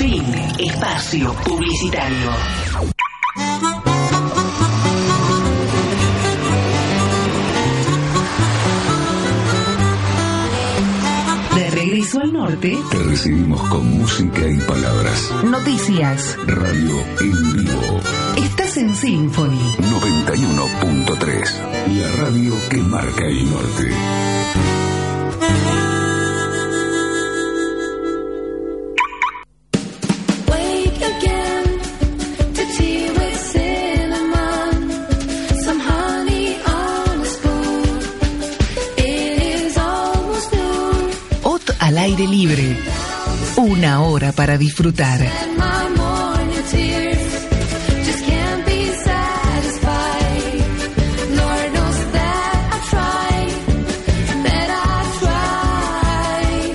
Fin. Espacio publicitario. De regreso al norte. Te recibimos con música y palabras. Noticias. Radio en vivo. Estás en Symphony. 91.3. La radio que marca el norte. I tried.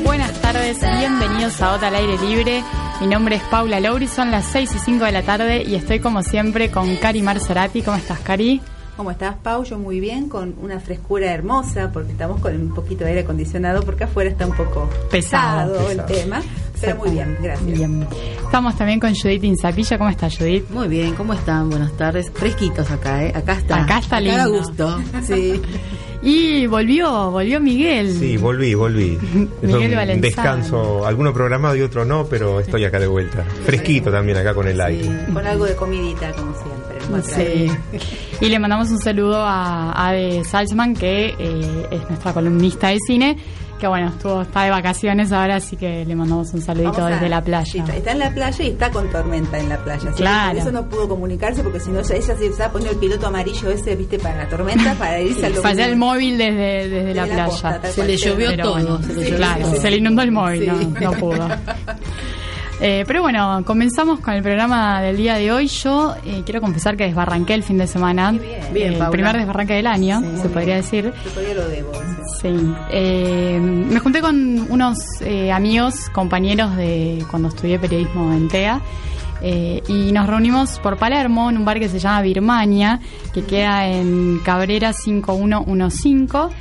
Buenas tardes, bienvenidos a OTA al aire libre. Mi nombre es Paula Lauri, son las 6 y 5 de la tarde y estoy como siempre con Cari Marzarati. ¿Cómo estás, Cari? ¿Cómo estás, Pau? Yo muy bien, con una frescura hermosa, porque estamos con un poquito de aire acondicionado, porque afuera está un poco Pesado, pesado, pesado. el tema. Pero muy bien, gracias. Bien. Estamos también con Judith Inzapilla. ¿Cómo estás, Judith? Muy bien, ¿cómo están? Buenas tardes. Fresquitos acá, ¿eh? Acá está. Acá está lindo. gusto. Sí. Y volvió, volvió Miguel. Sí, volví, volví. Es Miguel un Valenzano. descanso, alguno programado y otro no, pero estoy acá de vuelta. Fresquito también acá con el aire. Sí, con algo de comidita, como siempre. Sí. Y le mandamos un saludo a Ade Salzman, que eh, es nuestra columnista de cine, que bueno, estuvo, está de vacaciones ahora, así que le mandamos un saludito a- desde la sí, playa. está, está en la playa y está con tormenta en la playa. Claro. Por eso no pudo comunicarse, porque si no, ella, se estaba poniendo el piloto amarillo ese, viste, para la tormenta, para irse al Fallé el móvil desde, desde la, la playa. costa, Se le llovió Pero todo. bueno, se le sí, llovió claro, todo. se le inundó el móvil, Sí. no, no pudo. Eh, pero bueno, comenzamos con el programa del día de hoy. Yo eh, quiero confesar que desbarranqué el fin de semana. Qué bien. Bien, Eh, el Paula. primer desbarranque del año, Sí, se podría decir. Yo todavía lo debo. sí. Eh, me junté con unos eh, amigos, compañeros de cuando estudié periodismo en TEA. eh, y nos reunimos por Palermo en un bar que se llama Birmania, que queda en Cabrera 5115.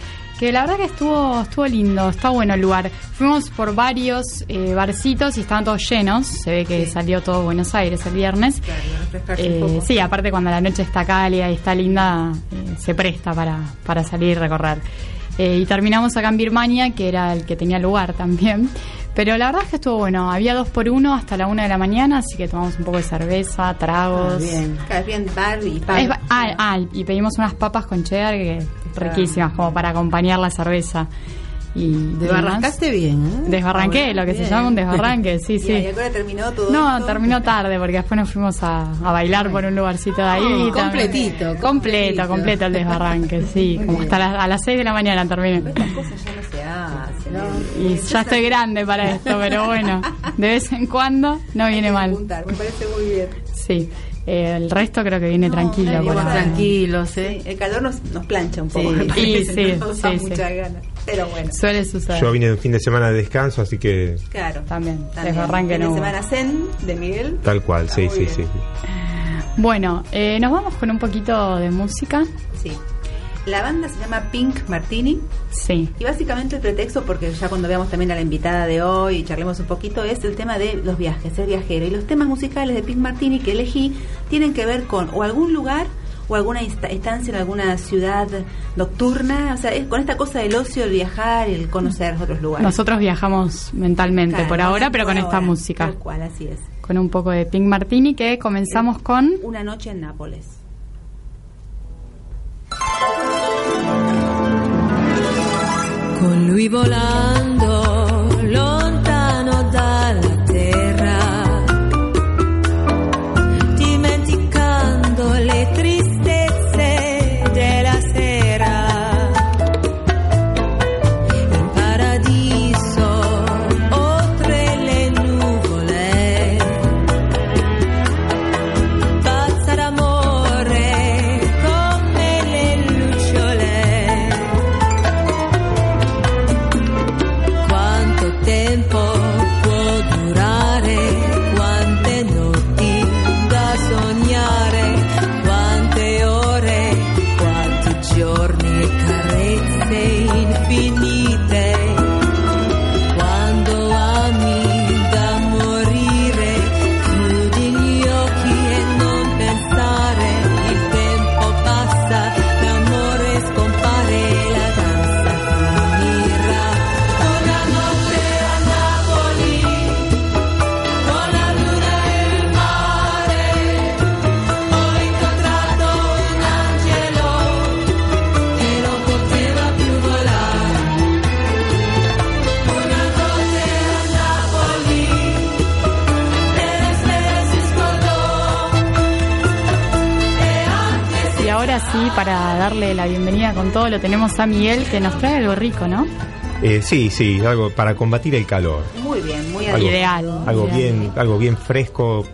Que la verdad que estuvo estuvo lindo, está bueno el lugar. Fuimos por varios eh, barcitos y estaban todos llenos. Se ve que salió todo Buenos Aires el viernes. Claro, Eh, un poco. sí, aparte cuando la noche está cálida y está linda, eh, se presta para, para salir y recorrer. Eh, y terminamos acá en Birmania, que era el que tenía lugar también. Pero la verdad es que estuvo bueno. Había dos por uno hasta la una de la mañana, así que tomamos un poco de cerveza, tragos. Ah, bien. Claro, es bien bar y pan. Ah, ah, y pedimos unas papas con cheddar que riquísimas, como para acompañar la cerveza. Y Desbarrancaste bien, ¿eh? Desbarranqué, Paula, lo que se llama un desbarranque, sí, Y sí. ahora terminó todo No, esto. terminó tarde porque después nos fuimos a, a bailar por un lugarcito de ahí. Oh, y también- completito, Completo, completo el desbarranque, sí. Como hasta las, a las 6 de la mañana terminé. Estas cosas ya no se hacen. ¿no? Y ya estoy grande para esto, pero bueno, de vez en cuando no viene Hay mal. apuntar, Me parece muy bien. Sí, Eh, el resto creo que viene tranquilo. nadie por. Tranquilos, Sí, ¿eh? el calor nos, nos plancha un poco. Sí. parece, Y sí, nos da sí, sí. muchas ganas. Pero bueno, Suele suceder. Yo vine de un fin de semana de descanso, así que claro. También, También. desbarranque Fin no semana Zen de Miguel. tal cual, Está sí, sí, bien. sí. Bueno, eh, nos vamos con un poquito de música. Sí. La banda se llama Pink Martini Sí. y básicamente el pretexto, porque ya cuando veamos también a la invitada de hoy y charlemos un poquito, es el tema de los viajes, ser viajero. Y los temas musicales de Pink Martini que elegí tienen que ver con o algún lugar o alguna estancia en alguna ciudad nocturna, o sea, es con esta cosa del ocio, el viajar, el conocer otros lugares. Nosotros viajamos mentalmente Claro, por ahora, pero por con esta música. Tal cual, así es. Con un poco de Pink Martini que comenzamos con... Una noche en Nápoles. Con lui volando darle la bienvenida con todo, lo tenemos a Miguel que nos trae algo rico, ¿no? Eh, sí, sí, algo para combatir el calor. Muy bien, muy Algo- Ideal. Algo ideal. bien, algo bien fresco,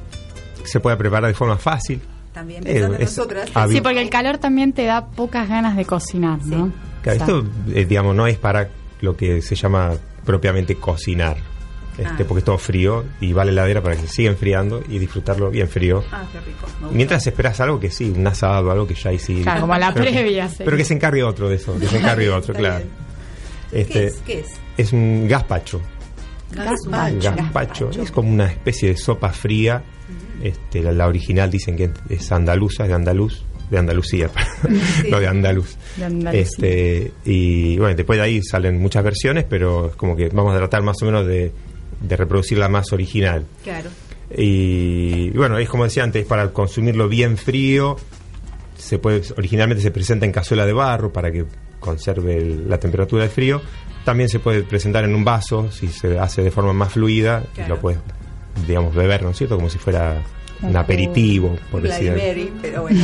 que se puede preparar de forma fácil. También Eh, pensando en es nosotras. habi- Sí, porque el calor también te da pocas ganas de cocinar, ¿no? Claro, O sea, esto, eh, digamos, no es para lo que se llama propiamente cocinar. Este, Ah. Porque es todo frío y va a la heladera para que se siga enfriando y disfrutarlo bien frío. Ah, qué rico. Mientras esperas algo que sí, un asado, algo que ya hiciste. Claro, como la Pero que- previa, sí. Pero que se encargue otro de eso, que se encargue otro, claro. Este, ¿Qué es? ¿Qué es? es un gazpacho. Gazpacho. Gazpacho. Es como una especie de sopa fría. Este, la, la original dicen que es andaluza, es de andaluz, de Andalucía, no de andaluz. De. Este, y bueno, después de ahí salen muchas versiones, pero es como que vamos a tratar más o menos de, de reproducir la más original. Claro. Y, y bueno, es como decía antes, para consumirlo bien frío. Se puede, originalmente se presenta en cazuela de barro para que conserve el- la temperatura del frío. También se puede presentar en un vaso si se hace de forma más fluida y lo puedes, digamos, beber, ¿no es cierto? Como si fuera un aperitivo, por decir. Pero bueno.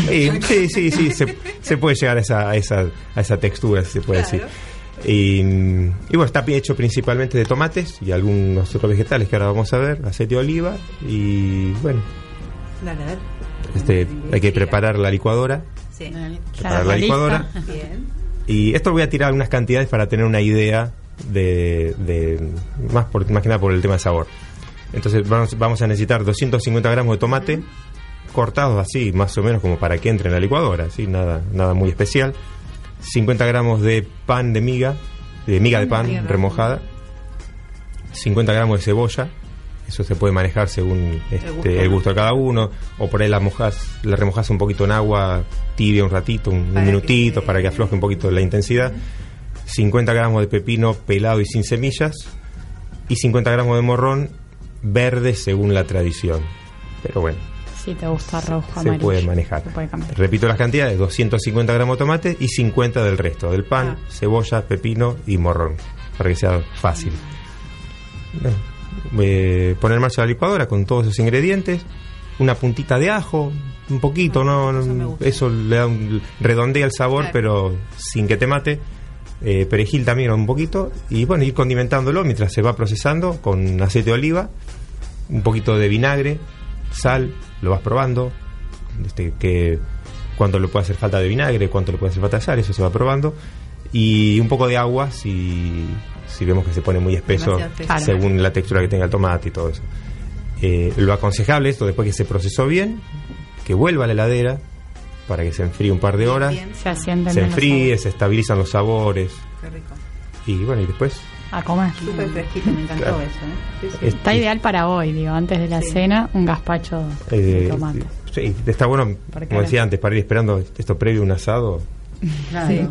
Sí, sí, sí, se, se puede llegar a esa, a esa, a esa textura, si se puede Claro. decir. Y, y bueno, está hecho principalmente de tomates y algunos otros vegetales que ahora vamos a ver, aceite de oliva y bueno, Dale, a ver. este, hay que preparar la licuadora, Sí. Claro, preparar la licuadora. Bien. y esto voy a tirar unas cantidades para tener una idea de, de- más, por, más que nada por el tema de sabor. Entonces vamos, vamos a necesitar 250 gramos de tomate cortados así, más o menos como para que entre en la licuadora, ¿sí? nada, nada muy especial. 50 gramos de pan de miga, de miga de pan remojada. 50 gramos de cebolla. Eso se puede manejar según este, gusto. el, gusto. de cada uno. O por ahí la, mojas, la remojas un poquito en agua tibia un ratito, un, un Para que minutito, para que afloje un poquito la intensidad. 50 gramos de pepino pelado y sin semillas. Y 50 gramos de morrón verde según la tradición. Pero bueno, Si te gusta rojo, se amarillo. puede manejar. Se puede cambiar. Repito las cantidades, 250 gramos de tomate y 50 del resto, del pan, Ah. cebolla, pepino y morrón, para que sea fácil. Eh, poner en marcha la licuadora con todos esos ingredientes, una puntita de ajo, un poquito, no, no- eso le da un, redondea el sabor, Claro. pero sin que te mate. Eh, perejil también un poquito y bueno, ir condimentándolo mientras se va procesando con aceite de oliva, un poquito de vinagre, sal, lo vas probando, este, que cuánto le puede hacer falta de vinagre, cuánto le puede hacer falta de sal, eso se va probando, y un poco de agua si, si vemos que se pone muy espeso según la textura que tenga el tomate y todo eso. Eh, lo aconsejable esto después que se procesó bien, que vuelva a la heladera para que se enfríe un par de horas, Bien. Se asienten se enfríe, se estabilizan los sabores Qué rico. y bueno, y después A comer. Súper fresquito, me encantó Claro. eso. ¿eh? Sí, sí. Está ideal para hoy, digo, antes de la Sí. cena, un gazpacho de eh, tomate. sí, está bueno, como decía antes, para ir esperando esto previo a un asado, Claro,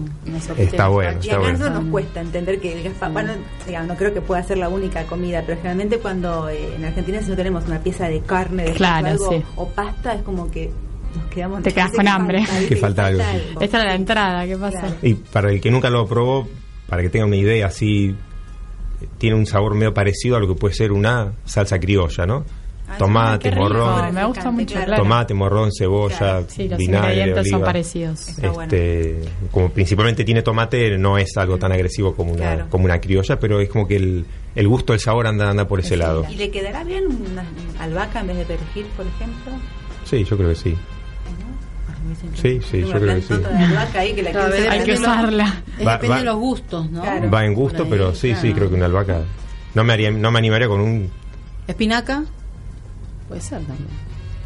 Está bueno, Y está a bueno. nos cuesta entender que el gazpacho, bueno, digamos, no creo que pueda ser la única comida, pero generalmente cuando eh, en Argentina si no tenemos una pieza de carne, de Claro, algo, sí. o pasta, es como que nos quedamos... Te quedas con que hambre. Que falta algo, sí. Esta era la entrada, ¿qué pasa? Claro. Y para el que nunca lo probó, para que tenga una idea así, tiene un sabor medio parecido a lo que puede ser una salsa criolla, ¿no? Ah, Tomate, morrón, me gusta mucho, Claro. claro. tomate, morrón, cebolla, Claro. Sí, los vinagre, ingredientes son parecidos. Está bueno. Este, como principalmente tiene tomate, no es algo tan agresivo como una, Claro. como una criolla, pero es como que el, el gusto del sabor anda, anda por ese lado. ¿Y le quedará bien una albahaca en vez de perejil, por ejemplo? Sí, yo creo que sí. Sí, sí, yo creo que sí. Ahí que la Hay que usarla. Va- depende va- de los gustos, ¿no? Claro. Va en gusto, ahí, pero sí, sí, creo que una albahaca. No me, haría, no me animaría con un. ¿Espinaca? Puede ser también.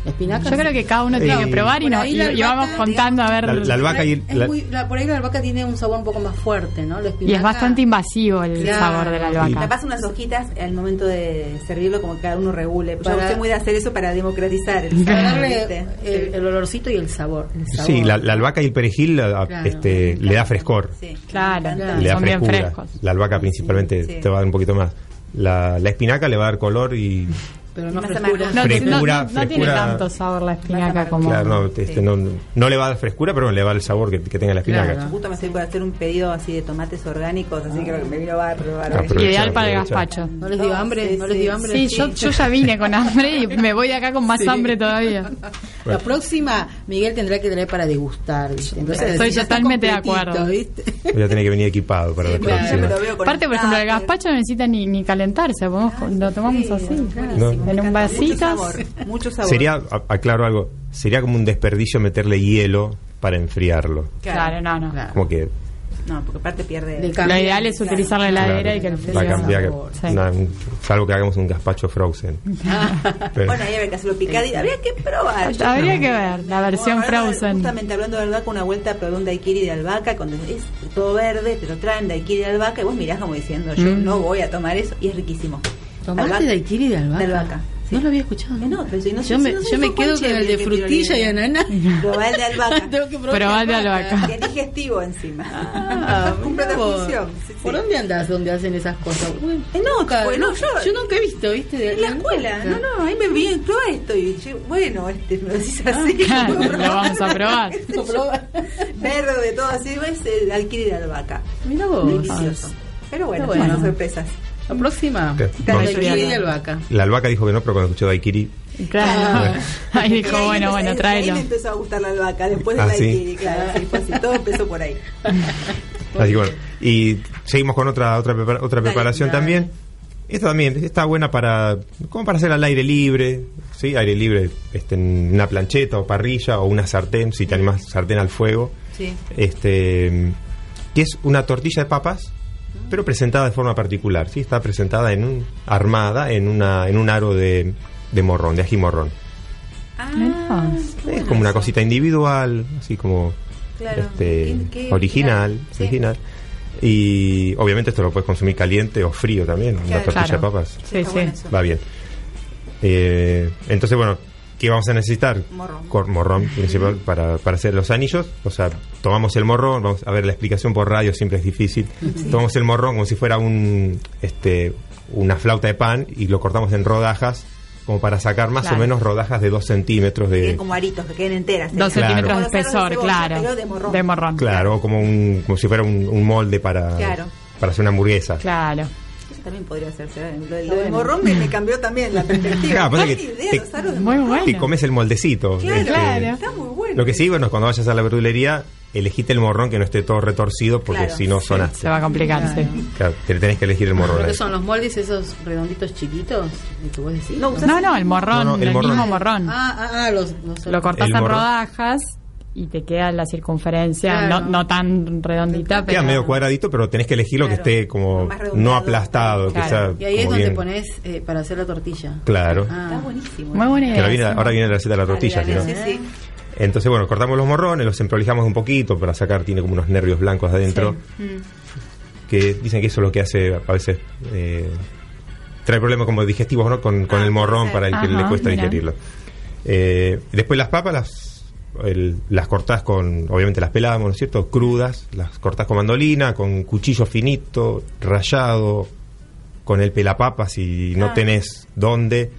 ¿Espinaca? Yo creo que cada uno tiene Eh, que probar y, no- y- vamos contando a ver. La- la albahaca y Es la- muy- la- por ahí la albahaca tiene un sabor un poco más fuerte, ¿no? La y es espinaca- bastante invasivo el Claro. sabor de la Me albahaca. paso unas hojitas al momento de servirlo como que cada uno regule. Yo Para- soy muy de hacer eso para democratizar el Para sabor, el, el olorcito y el sabor. el sabor. Sí, la, la albahaca y el perejil Claro, este, le da frescor. Sí, Claro, le da Son bien frescura. frescos. La albahaca principalmente Sí. te va a dar un poquito más. La, la espinaca le va a dar color y, Pero no frescura. No, Frescura, no- no- no tiene tanto sabor la espinaca como. Claro, no, este, no, no le va a dar frescura, pero le va el sabor que, que tenga la espinaca. Claro. Justo me estoy por hacer un pedido así de tomates orgánicos, así que me vino bárbaro. Ideal para el gazpacho. ¿No les dio hambre? ¿No les dio hambre? Sí, yo, yo ya vine con hambre y me voy de acá con más Sí. hambre todavía. La próxima, Miguel tendrá que traer para degustar, ¿viste? Entonces, Estoy totalmente de acuerdo. ¿viste? Voy a tener que venir equipado para la claro. próxima. Aparte, por ejemplo, el gazpacho no necesita ni, ni calentarse, podemos- lo tomamos así, No. En un Mucho vasito. sabor, mucho sabor. Sería, aclaro algo, sería como un desperdicio meterle hielo para enfriarlo. Claro, no, no. Claro. Como que No, porque aparte pierde. Lo ideal es utilizar la heladera Claro, y que el va frío. a cambiar, sabor. Sí. salvo que hagamos un gazpacho frozen. Pero- Bueno, ahí habría que hacerlo picadito. Habría que probar. Yo- Habría que ver la versión frozen. Justamente hablando de albahaca, una vuelta probé un daiquiri de albahaca, cuando es todo verde, te lo traen daiquiri de albahaca y vos mirás como diciendo, yo Mm. no voy a tomar eso, y es riquísimo. ¿Tomaste Albahaca- daiquiri de albahaca? De albahaca. sí. No lo había escuchado. Que no, pero si no yo me, si no sé, yo me quedo con el de frutilla y ananá. Probá el de albahaca. Tengo que probar Probá el de de albahaca. Que es digestivo encima. Ah, Cumple la función. sí, sí. ¿Por dónde andas donde hacen esas cosas? Bueno, Eh, bueno, no, yo- yo, nunca he visto, ¿viste? De- En la escuela, no, no, ahí me vi, prueba esto y yo, bueno, este, me lo decís así. claro, puedo lo vamos a probar. Verde, todo así, es el alquiler de albahaca. Mira vos. Delicioso. Pero bueno, bueno. son sorpresas. La próxima, de albahaca. La albahaca dijo que no, pero cuando escuchó daiquiri, Claro. Ahí Y dijo, ahí bueno, empezó- bueno, ahí- tráelo. Ahí me empezó a gustar la albahaca, después del Ah, ¿sí? daiquiri, claro, sí, fue así, todo empezó por ahí. Así que bueno, y seguimos con otra otra, otra Dale, preparación dale. también. Esta también está buena para como para hacer al aire libre, sí, aire libre, este, en una plancheta o parrilla o una sartén, si te animas sartén al fuego. Sí. Este, que es una tortilla de papas, pero presentada de forma particular, sí, está presentada en un armada en una en un aro de, de morrón, de ají morrón. Ah, Es como una cosita individual, así como Claro. este, Qué- qué original, original, sí. original. Y obviamente esto lo puedes consumir caliente o frío también, una tortilla Claro. de papas. Sí, Sí. Va bien. Eh, entonces, bueno, ¿qué vamos a necesitar? Morrón. Morrón principal para, para hacer los anillos. O sea, tomamos el morrón, vamos a ver la explicación por radio siempre es difícil. Tomamos el morrón como si fuera un este una flauta de pan y lo cortamos en rodajas como para sacar más Claro. o menos rodajas de dos centímetros Que de, queden como aritos, que queden enteras. ¿eh? Dos Claro. centímetros Como de espesor, cebolla, claro. de morrón. De morrón. Claro, como, un, como si fuera un, un molde para, Claro. para hacer una hamburguesa. Claro. Eso también podría hacerse. ¿eh? Lo, del- lo del morrón me, me cambió también la perspectiva. Claro, Qué que idea, te- los aros de Muy bueno. Y comes el moldecito. Claro, este, Claro. Está muy bueno. Lo que sí, bueno, es cuando vayas a la verdulería, elegite el morrón que no esté todo retorcido, porque Claro, si no sí. sonaste. Se va a complicar, sí. Claro, te tenés que elegir el morrón. ¿Lo que ahí. son los moldes esos redonditos chiquitos de que vos decís? No, No, no, el morrón, No, no, el el, morrón. mismo morrón. Ah, ah, ah, los, los Lo cortás en rodajas y te queda la circunferencia, Claro. no, no tan redondita, pero... Queda medio cuadradito, pero tenés que elegir lo que Claro, esté como no aplastado, que Claro. sea Y ahí es donde bien- pones eh, para hacer la tortilla. Claro. Ah. Está buenísimo. Muy buena Que idea. ahora viene, sí. ahora viene la receta de la tortilla, dale, no. sí, sí. Entonces, bueno, cortamos los morrones, los emprolijamos un poquito para sacar, tiene como unos nervios blancos adentro. Que dicen que eso es lo que hace a veces. eh, trae problemas como digestivos, ¿no? Con, con Ah, el morrón para el que Ajá, le cuesta mira. digerirlo. Eh, después las papas las, el- las cortás con. Obviamente las pelamos, ¿no es cierto? Crudas, las cortás con mandolina, con cuchillo finito, rayado, con el pelapapa si no Ah. tenés dónde.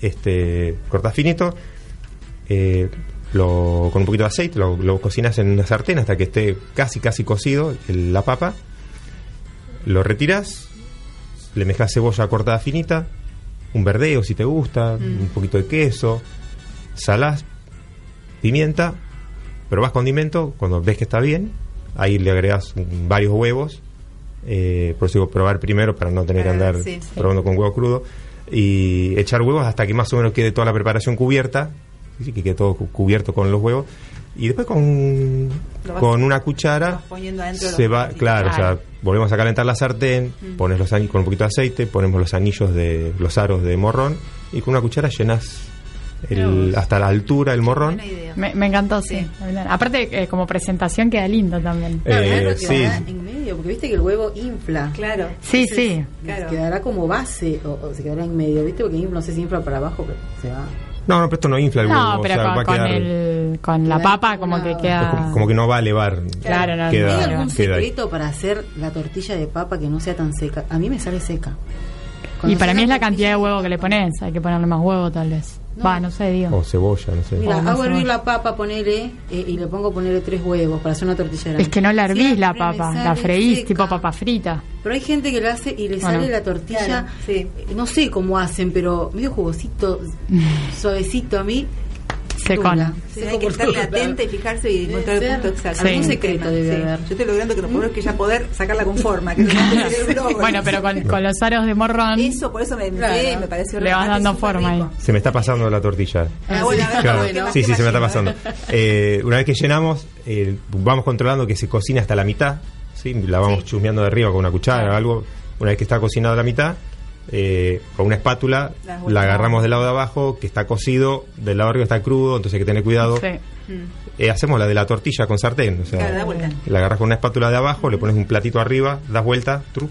Este, cortás finito. eh, lo, con un poquito de aceite, lo, lo cocinas en una sartén hasta que esté casi, casi cocido el- la papa. Lo retiras, le mezclas cebolla cortada finita, un verdeo si te gusta, Mm. un poquito de queso, salás, pimienta, probás condimento, cuando ves que está bien, ahí le agregas varios huevos, eh, por eso digo probar primero para no tener que Para andar ver, sí, sí. probando con huevo crudo, y echar huevos hasta que más o menos quede toda la preparación cubierta, que quede todo cu- cubierto con los huevos, y después con, con una cuchara se va, claro, o sea, volvemos a calentar la sartén, pones los anillos con un poquito de aceite, ponemos los anillos de los aros de morrón y con una cuchara llenas el, hasta la altura el morrón. Me, me encantó, sí. Aparte, eh, como presentación queda lindo también. Claro, Eh, sí. en medio, porque viste que el huevo infla. Claro. Sí, sí. Claro. Quedará como base o, o se quedará en medio, viste, porque no sé si infla para abajo, pero se va. No, no, pero esto no infla el huevo, No, o pero va con, a con quedar el, con la papa como que queda... como, como que no va a elevar. Claro, no, queda, ¿Hay algún queda ahí. secreto para hacer la tortilla de papa que no sea tan seca? A mí me sale seca. Y para mí es la cantidad de huevo que le pones. Hay que ponerle más huevo, tal vez. Va, no sé, digo. O cebolla, no sé. Mira, hago hervir la papa, ponele, eh, y le pongo ponerle tres huevos para hacer una tortilla grande. Es que no la hervís la Siempre papa, la freís seca. tipo papa frita. Pero hay gente que la hace y le Bueno. sale la tortilla, Claro, sí. eh, no sé cómo hacen, pero medio jugosito, suavecito a mí. Secona. Sí, hay que estar atenta y fijarse y encontrar el punto exacto. algún Sí. secreto debe Sí. haber. Yo estoy logrando que lo primero es que ya poder sacarla con forma. Que. Bueno, pero con, con los aros de morrón Eso, por eso me, Claro. sí, me pareció le vas dando súper forma ahí. Se me está pasando la tortilla. Ah, bueno, Claro. ¿qué más- Sí, sí, se me está pasando. Eh, una vez que llenamos, eh, vamos controlando que se cocine hasta la mitad. ¿sí? La vamos Sí. chusmeando de arriba con una cuchara o algo. Una vez que está cocinado a la mitad, eh, con una espátula La agarramos del lado de abajo, que está cocido, del lado de arriba está crudo, entonces hay que tener cuidado. Sí. Eh, hacemos la de la tortilla con sartén. O sea, Claro, da vuelta. la agarras con una espátula de abajo, le pones un platito arriba, das vuelta, truc,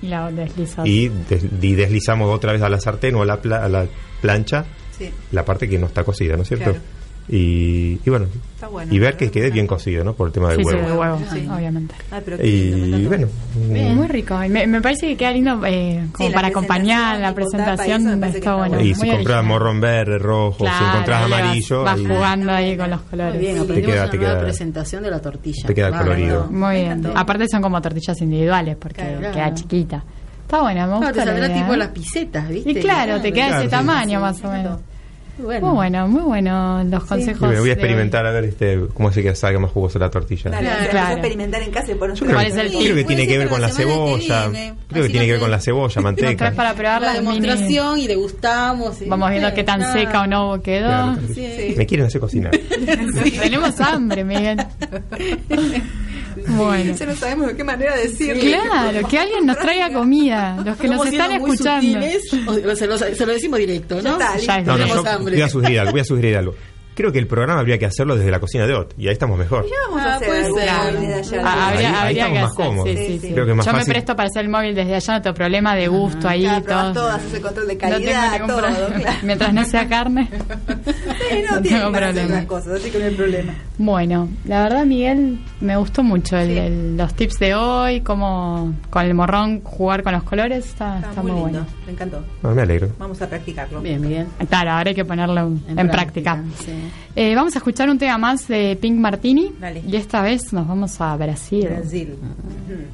Y la deslizas. y, des- y deslizamos otra vez a la sartén o a la, pla- a la plancha Sí, la parte que no está cocida, ¿no es cierto? Claro. Y, y bueno, Está bueno, y ver que quede que bien cocido, ¿no? Por el tema del Sí, sí, huevo. de huevo, Sí. obviamente. Ay, pero qué lindo, me Y bueno, mm, Muy rico. Y Me, me parece que queda lindo eh, como para acompañar la presentación, eso está está bueno. y si compras morrón verde, rojo, si Claro, encontrás vas- amarillo, Vas ahí jugando ahí con los colores. Muy bien, Te queda- una te nueva queda- presentación de la tortilla. te queda Bárbaro. colorido. Muy bien. encantó. Aparte son como tortillas individuales porque Claro. queda chiquita. Está buena, me Claro, gusta te la saldrá tipo ¿eh? las pisetas, ¿viste? Y claro, te queda Claro, ese sí. tamaño más o menos. Bueno. Muy bueno, muy bueno los consejos. voy a de- experimentar a ver este cómo hace que salga más jugosa la tortilla. Dale, Claro. vamos a experimentar en casa y poner Yo creo, ¿Cuál que- es el creo que tiene que ver con la la semana que cebolla. Creo que tiene que ver con la cebolla, Nos traes manteca. para probar la las mini- demostración y degustamos. y- Vamos viendo qué tan Claro. seca o no quedó. Claro, Sí. Me quieren hacer cocinar. Tenemos hambre, Miguel. Bueno. Ya no sabemos de qué manera decirlo. Claro, que alguien nos traiga comida. Los que nos están escuchando. sutiles, o se, lo, se lo decimos directo, Ya ¿no? está, Ya es No, no, Tenemos yo hambre. voy a sugerir algo, voy a sugerir algo. Creo que el programa habría que hacerlo desde la cocina de Ot y ahí estamos mejor. Vamos a Ah, hacer puede ser. Ah, Ahí- habría, ahí habría estamos que más hacer, cómodos. sí, Sí. Creo que más Yo me fácil. presto para hacer el móvil desde allá, no tengo problema de gusto ahí Claro, todo. todo, haces el control de No tengo calidad, todo. claro. Mientras no sea carne. Sí, No no, tiene tengo problema. cosas, así que no hay problema. Bueno, la verdad, Miguel, me gustó mucho el- Sí. el- los tips de hoy, cómo con el morrón jugar con los colores. Está, Está, está muy, muy, lindo, bueno. me encantó. No, me alegro. Vamos a practicarlo. Bien, bien. Claro, ahora hay que ponerlo en, práctica. sí. Eh, vamos a escuchar un tema más de Pink Martini. Dale. Y esta vez nos vamos a Brasil. Brasil. Brasil.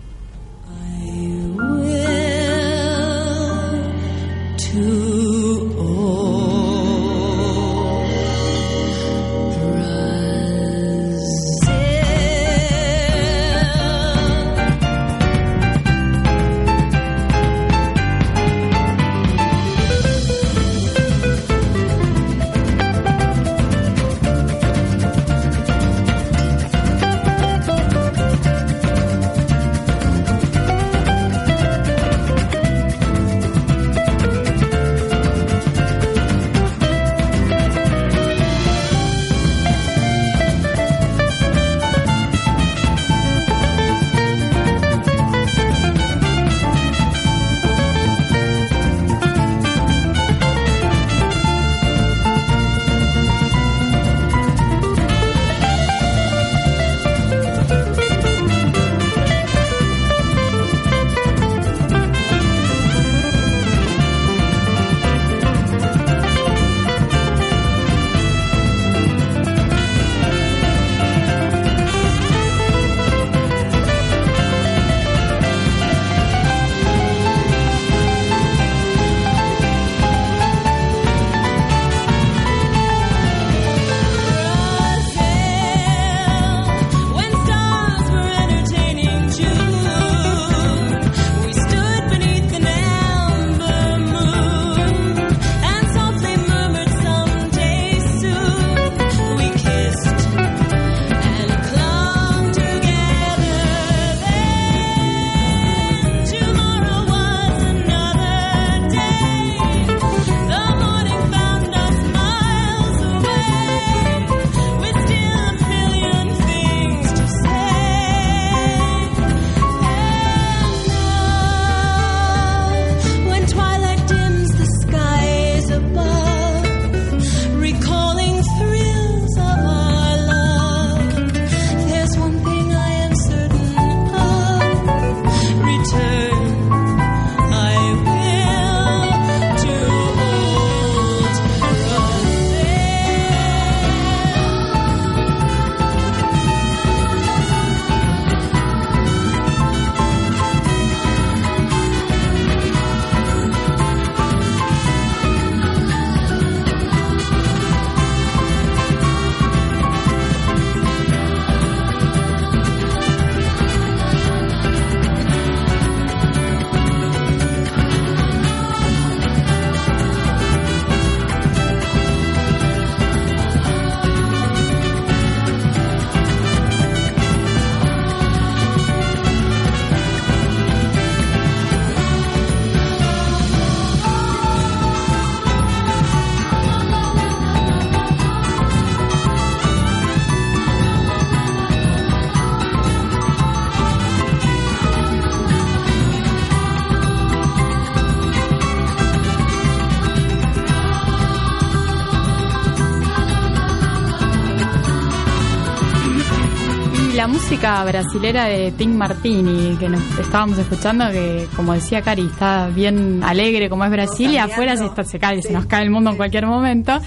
Música brasilera de Pink Martini que nos estábamos escuchando, que como decía Cari, está bien alegre como es Brasil y afuera se, está- se cae, se nos cae el mundo en cualquier momento.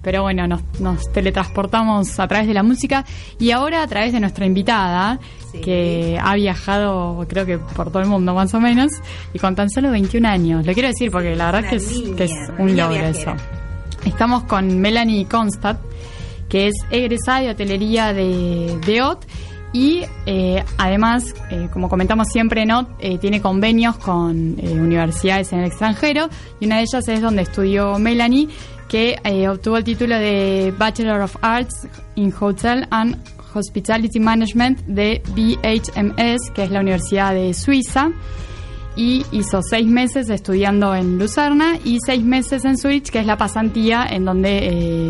Pero bueno, nos, nos teletransportamos a través de la música y ahora a través de nuestra invitada, Sí. que ha viajado creo que por todo el mundo más o menos, y con tan solo 21 años. Lo quiero decir porque la verdad que es, que un logro viajera. eso. Estamos con Melanie Constadt, que es egresada de hotelería de, de OT y eh, además, eh, como comentamos siempre en OT, eh, tiene convenios con eh, universidades en el extranjero. Y una de ellas es donde estudió Melanie, que obtuvo el título de Bachelor of Arts in Hotel and Hospitality Management de BHMS, que es la Universidad de Suiza y hizo seis meses estudiando en Lucerna y seis meses en Zurich, que es la pasantía en donde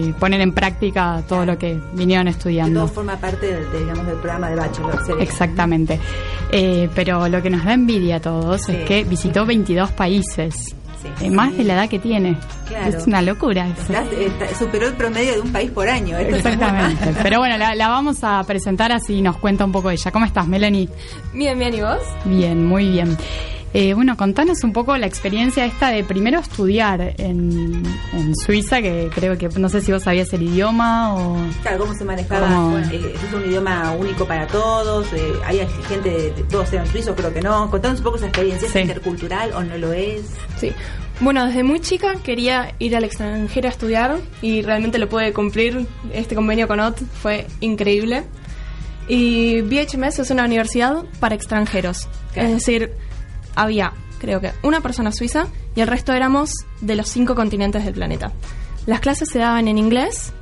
eh, ponen en práctica todo lo que vinieron estudiando. todo forma parte de, digamos, del programa de Bachelor. sería. Exactamente. Eh, pero lo que nos da envidia a todos Sí. es que visitó 22 países. Sí. Eh, más de la edad que tiene. Claro. Es una locura eso. Está- superó el promedio de un país por año. Esto Exactamente. Pero bueno, la, la vamos a presentar así nos cuenta un poco ella. ¿Cómo estás, Melanie? Bien, bien, ¿y vos? Bien, muy bien. Eh, bueno, contanos un poco la experiencia esta de primero estudiar en, en Suiza, que creo que no sé si vos sabías el idioma o... Claro, cómo se manejaba. Eh, es un idioma único para todos. eh, hay gente, de, de- todos eran suizos, creo que no. Contanos un poco esa experiencia. ¿Es Sí. intercultural o no lo es? Sí. Bueno, desde muy chica quería ir al extranjero a estudiar y realmente lo pude cumplir. Este convenio con OT fue increíble. Y BHMS es una universidad para extranjeros. Claro. Es decir, había, creo que, una persona suiza y el resto éramos de los cinco continentes del planeta. Las clases se daban en inglés,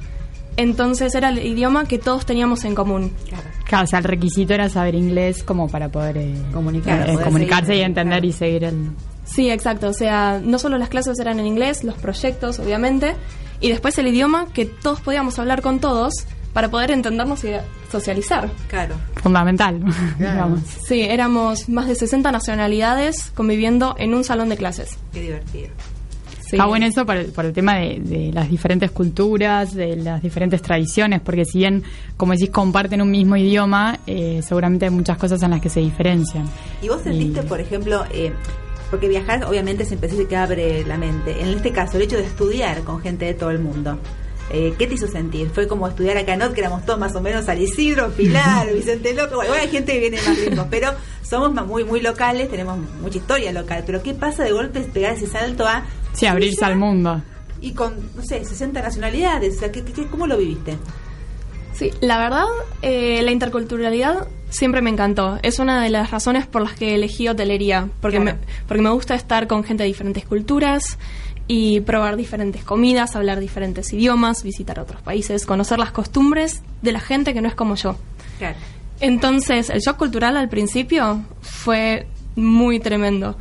entonces era el idioma que todos teníamos en común. Claro. Claro, o sea, el requisito era saber inglés como para poder eh, Comunicar, eh, poder comunicarse seguir, y entender claro. y seguir el... Sí, exacto. O sea, no solo las clases eran en inglés, los proyectos, obviamente, y después el idioma que todos podíamos hablar con todos para poder entendernos y socializar. Claro. Fundamental, digamos. Sí, éramos más de 60 nacionalidades conviviendo en un salón de clases. Qué divertido. Sí. Está bueno eso por el, por el tema de, de las diferentes culturas, de las diferentes tradiciones, porque si bien, como decís, comparten un mismo idioma, eh, seguramente hay muchas cosas en las que se diferencian. ¿Y vos sentiste, Y- por ejemplo, eh, porque viajar obviamente siempre se que abre la mente. En este caso, el hecho de estudiar con gente de todo el mundo. Eh, ¿Qué te hizo sentir? ¿Fue como estudiar acá en Not, que éramos todos más o menos San Isidro, Pilar, Vicente López? Bueno, igual hay gente que viene más lejos, pero somos muy muy locales, tenemos mucha historia local. Pero ¿qué pasa de golpe pegar ese salto a... Sí, abrirse al mundo. Y con, no sé, 60 nacionalidades. O sea, ¿qué, qué- ¿cómo lo viviste? Sí, la verdad, eh, la interculturalidad siempre me encantó. Es una de las razones por las que elegí hotelería, porque, Claro. me, porque me gusta estar con gente de diferentes culturas y probar diferentes comidas, hablar diferentes idiomas, visitar otros países, conocer las costumbres de la gente que no es como yo. Claro. Entonces, el shock cultural al principio fue muy tremendo.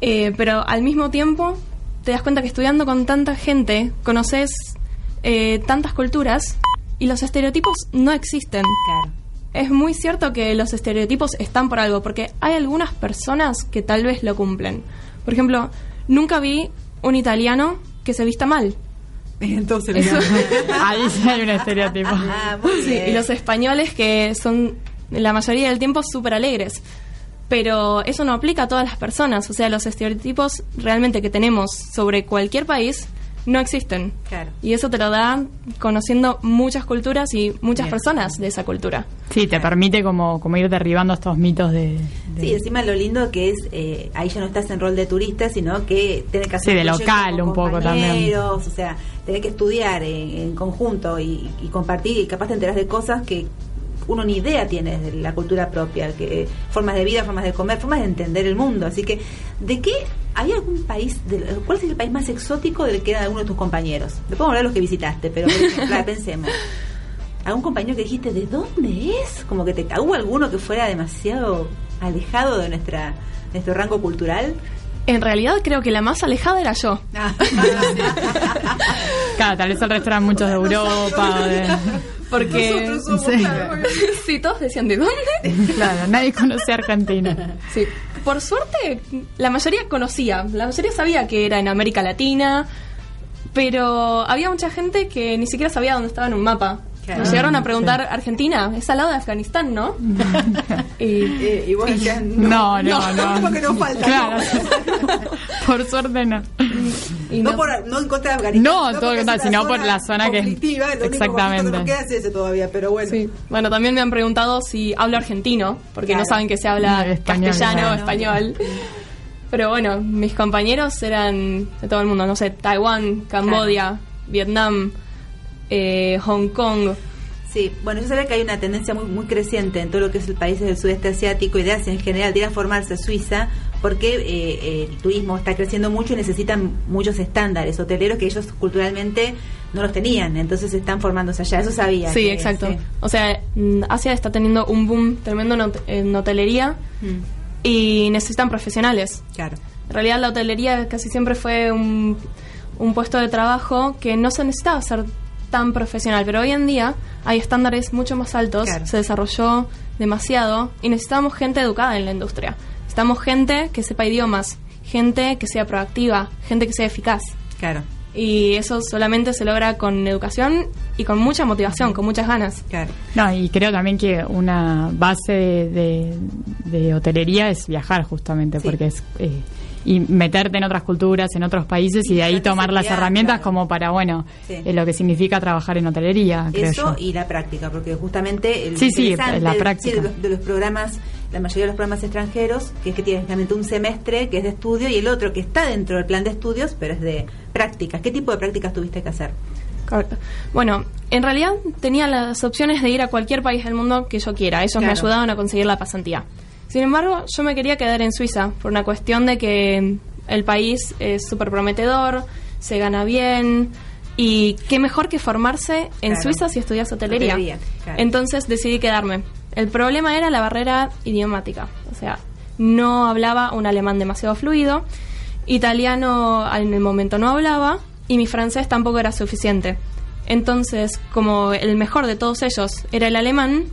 Eh, pero al mismo tiempo, te das cuenta que estudiando con tanta gente, conoces eh, tantas culturas y los estereotipos no existen. Claro. Es muy cierto que los estereotipos están por algo, porque hay algunas personas que tal vez lo cumplen. Por ejemplo, nunca vi un italiano que se vista mal. Entonces, Eso- Ahí sí hay un estereotipo. Ah, muy Sí, bien. y los españoles que son la mayoría del tiempo súper alegres. Pero eso no aplica a todas las personas. O sea, los estereotipos realmente que tenemos sobre cualquier país no existen. Claro. Y eso te lo da conociendo muchas culturas y muchas Bien. personas de esa cultura. Sí, te permite como, como ir derribando estos mitos de... de- Sí, encima lo lindo que es, eh, ahí ya no estás en rol de turista, sino que tenés que hacer Sí, de local un poco también. O sea, tenés que estudiar en, en conjunto y, y compartir y capaz te enterás de cosas que uno ni idea tiene de la cultura propia, que formas de vida, formas de comer, formas de entender el mundo. Así que, ¿de qué hay algún país, del- cuál es el país más exótico del que era alguno de tus compañeros? Después vamos a hablar de los que visitaste, pero ah, pensemos. ¿Algún compañero que dijiste, ¿de dónde es? Como que te hubo alguno que fuera demasiado alejado de nuestra nuestro rango cultural. En realidad creo que la más alejada era yo. Claro, tal vez el resto eran muchos de Europa o de... Porque... Sí. Sí, todos decían, ¿de dónde? Claro, nadie conoce Argentina. Sí. Por suerte, la mayoría conocía, la mayoría sabía que era en América Latina, pero había mucha gente que ni siquiera sabía dónde estaba en un mapa. Claro. Nos llegaron a preguntar, Argentina, es al lado de Afganistán, ¿no? y, Eh, y vos decías, No, no, no. Lo único que nos falta. Claro. no. por suerte no. y no, no- por, no en contra de Afganistán. No, todo porque lo es contrario, una sino por la zona que- único Exactamente. que nos queda es ese todavía, pero bueno. Sí. Bueno, también me han preguntado si hablo argentino, porque no saben que se habla No, español, castellano o español. Pero bueno, mis compañeros eran de todo el mundo, no sé, Taiwán, Cambodia, Vietnam, eh, Hong Kong. Sí, bueno, yo sabía que hay una tendencia muy muy creciente en todo lo que es el países del sudeste asiático y de Asia en general de ir a formarse a Suiza porque eh, eh, el turismo está creciendo mucho y necesitan muchos estándares hoteleros que ellos culturalmente no los tenían, entonces están formándose allá, eso sabía. Sí, que- exacto. sí. O sea, mm, Asia está teniendo un boom tremendo en hotelería Mm, y necesitan profesionales. claro, En realidad la hotelería casi siempre fue un, un puesto de trabajo que no se necesitaba ser tan profesional, pero hoy en día hay estándares mucho más altos, Claro. se desarrolló demasiado y necesitamos gente educada en la industria. Necesitamos gente que sepa idiomas, gente que sea proactiva, gente que sea eficaz. claro, Y eso solamente se logra con educación y con mucha motivación, con muchas ganas. claro. No, y creo también que una base de, de hotelería es viajar justamente, Sí. porque es... eh, y meterte en otras culturas, en otros países y de ahí tomar las herramientas claro. como para, bueno, Sí. eh, lo que significa trabajar en hotelería, creo Eso yo. y la práctica, porque justamente el Sí, sí, la de- práctica. de, los, de los programas, la mayoría de los programas extranjeros, que es que tienen realmente un semestre que es de estudio y el otro que está dentro del plan de estudios, pero es de prácticas. ¿Qué tipo de prácticas tuviste que hacer? Correcto. Bueno, en realidad tenía las opciones de ir a cualquier país del mundo que yo quiera. Ellos me ayudaban a conseguir la pasantía. Sin embargo, yo me quería quedar en Suiza por una cuestión de que el país es súper prometedor, se gana bien y qué mejor que formarse en Claro. Suiza si estudias hotelería. Hotelería, claro. Entonces decidí quedarme. El problema era la barrera idiomática. O sea, no hablaba un alemán demasiado fluido, italiano en el momento no hablaba y mi francés tampoco era suficiente. Entonces, como el mejor de todos ellos era el alemán,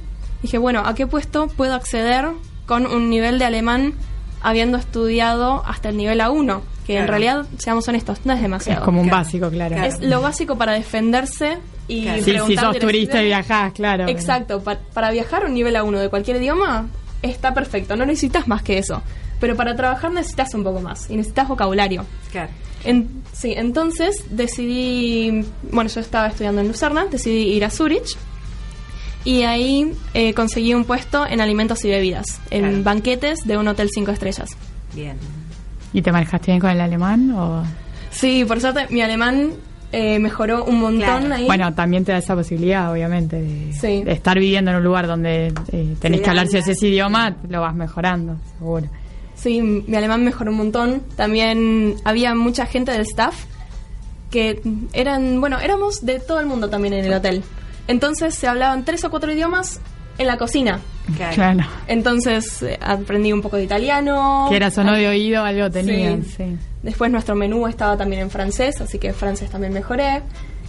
dije, bueno, ¿a qué puesto puedo acceder con un nivel de alemán habiendo estudiado hasta el nivel A1? Que en realidad, seamos honestos, no es demasiado. Es como un Claro. básico, claro. Es lo básico para defenderse y Claro. Sí, si sos turista y viajás, claro. Exacto, pa- para viajar a un nivel A1 de cualquier idioma está perfecto, no necesitas más que eso. Pero para trabajar necesitas un poco más y necesitas vocabulario. Claro. En- sí, entonces decidí, bueno, yo estaba estudiando en Lucerna, decidí ir a Zurich y ahí eh, conseguí un puesto en alimentos y bebidas, en Claro. banquetes de un hotel cinco estrellas. Bien. ¿Y te manejaste bien con el alemán? O... Sí, por suerte mi alemán eh, mejoró un montón Claro. ahí. Bueno, también te da esa posibilidad, obviamente, de, Sí. de estar viviendo en un lugar donde eh, tenés Sí, que hablar ese idioma, lo vas mejorando, seguro. Sí, mi alemán mejoró un montón. También había mucha gente del staff que eran, bueno, éramos de todo el mundo también en el hotel. Entonces se hablaban tres o cuatro idiomas en la cocina. Claro. Claro. Entonces eh, aprendí un poco de italiano. Que era sonó de oído, algo tenían, Sí. sí. Después nuestro menú estaba también en francés, así que francés también mejoré.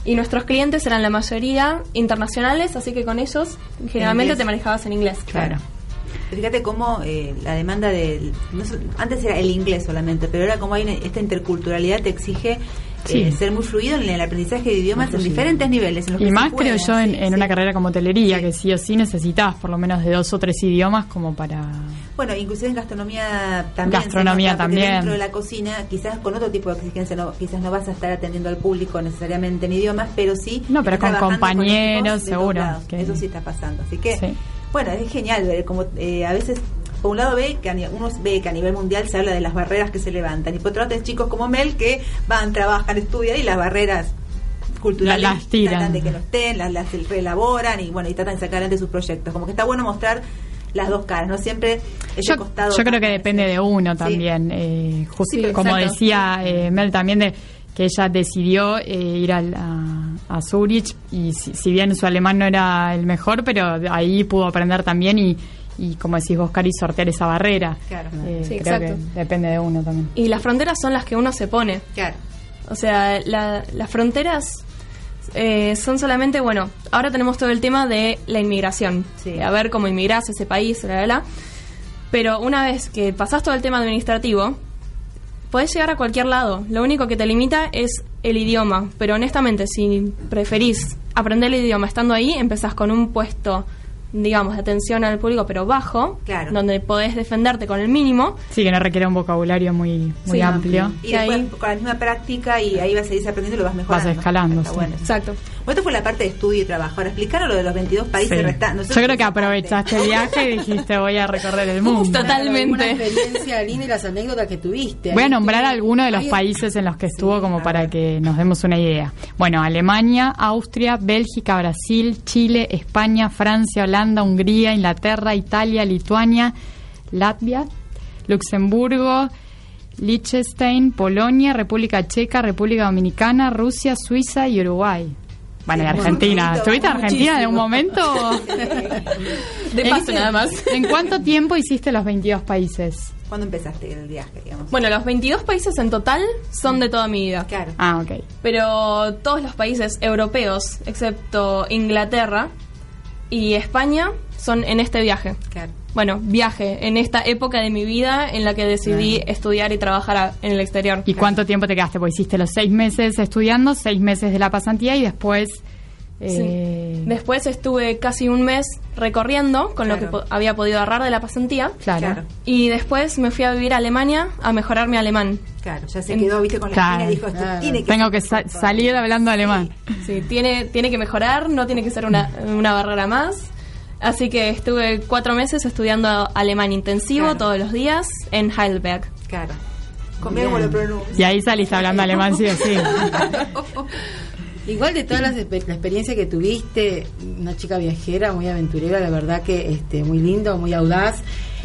Y nuestros clientes eran la mayoría internacionales, así que con ellos generalmente inglés. te manejabas en inglés. Claro. Fíjate cómo eh, la demanda del... no so- antes era el inglés solamente, pero ahora como hay esta interculturalidad te exige Sí. eh, ser muy fluido en el aprendizaje de idiomas en diferentes niveles. En los Y que más creo yo en, sí, en sí. una carrera como hotelería, Sí. que sí o sí necesitabas por lo menos de dos o tres idiomas como para... Bueno, inclusive en gastronomía también. Gastronomía nota, también. Dentro de la cocina, quizás con otro tipo de exigencia, no, quizás no vas a estar atendiendo al público necesariamente en idiomas, pero sí. No, pero con compañeros, seguro, que- Eso sí está pasando. Así que, bueno, es genial ver como eh, a veces. Por un lado ve que a, ni- uno ve que a nivel mundial se habla de las barreras que se levantan y por otro lado tenés chicos como Mel que van, trabajan, estudian y las barreras culturales La- las tiran. tratan de que no estén, las, las reelaboran y bueno y tratan de sacar adelante sus proyectos. Como que está bueno mostrar las dos caras, no siempre ese Yo, costado. yo creo que depende de uno Sí. también. eh, justo Sí, como exacto. decía eh, Mel también, de que ella decidió eh, ir al- a, a Zurich y si, si bien su alemán no era el mejor, pero ahí pudo aprender también y, y como decís vos, Cari, sortear esa barrera. Claro. Eh, Sí, creo exacto. que depende de uno también. Y las fronteras son las que uno se pone. Claro. O sea, la- las fronteras eh, son solamente, bueno, ahora tenemos todo el tema de la inmigración. Sí. a ver cómo inmigrás a ese país, bla, bla, bla. Pero una vez que pasás todo el tema administrativo, podés llegar a cualquier lado. Lo único que te limita es el idioma. Pero honestamente, si preferís aprender el idioma estando ahí, empezás con un puesto, digamos, de atención al público, pero bajo, Claro. donde podés defenderte con el mínimo. Sí, que no requiere un vocabulario muy, muy Sí, amplio. Y Y después ahí- con la misma práctica y ahí vas a seguir aprendiendo y lo vas mejorando. Vas escalando, Está sí. bueno. Exacto. Bueno, esto fue la parte de estudio y trabajo. Ahora explicaron lo de los 22 países Sí. restantes. Yo creo que aprovechaste el viaje y dijiste voy a recorrer el mundo. Totalmente. Una experiencia linda y las anécdotas que tuviste. Voy a nombrar algunos de los países en los que estuvo como para que nos demos una idea. Bueno, Alemania, Austria, Bélgica, Brasil, Chile, España, Francia, Holanda, Hungría, Inglaterra, Italia, Lituania, Latvia, Luxemburgo, Liechtenstein, Polonia, República Checa, República Dominicana, Rusia, Suiza y Uruguay. Bueno, y Argentina. ¿Estuviste en Argentina en un momento? De ¿En paso nada más. ¿En cuánto tiempo hiciste los 22 países? ¿Cuándo empezaste el viaje, digamos? Bueno, los 22 países en total son de toda mi vida. Claro. Ah, ok. Pero todos los países europeos, excepto Inglaterra y España, son en este viaje. Claro. Bueno, viaje, en esta época de mi vida en la que decidí estudiar y trabajar a- en el exterior. ¿Y cuánto tiempo te quedaste? Porque hiciste los seis meses estudiando, seis meses de la pasantía y después... eh, Sí. Después estuve casi un mes recorriendo con lo que Claro. po- había podido ahorrar de la pasantía. Claro. Claro. Y después me fui a vivir a Alemania a mejorar mi alemán. Claro, ya se En- quedó, viste, con la Claro. espina y dijo, esto Claro. tiene que Tengo que sa- salir hablando alemán. Sí, tiene, tiene que mejorar, no tiene que ser una, una barrera más. Así que estuve cuatro meses estudiando alemán intensivo Claro. todos los días en Heidelberg. Claro. Conmigo lo pronuncio. Y ahí saliste hablando alemán, sí o sí. Igual de todas las la experiencia que tuviste, una chica viajera, muy aventurera, la verdad que este muy lindo, muy audaz.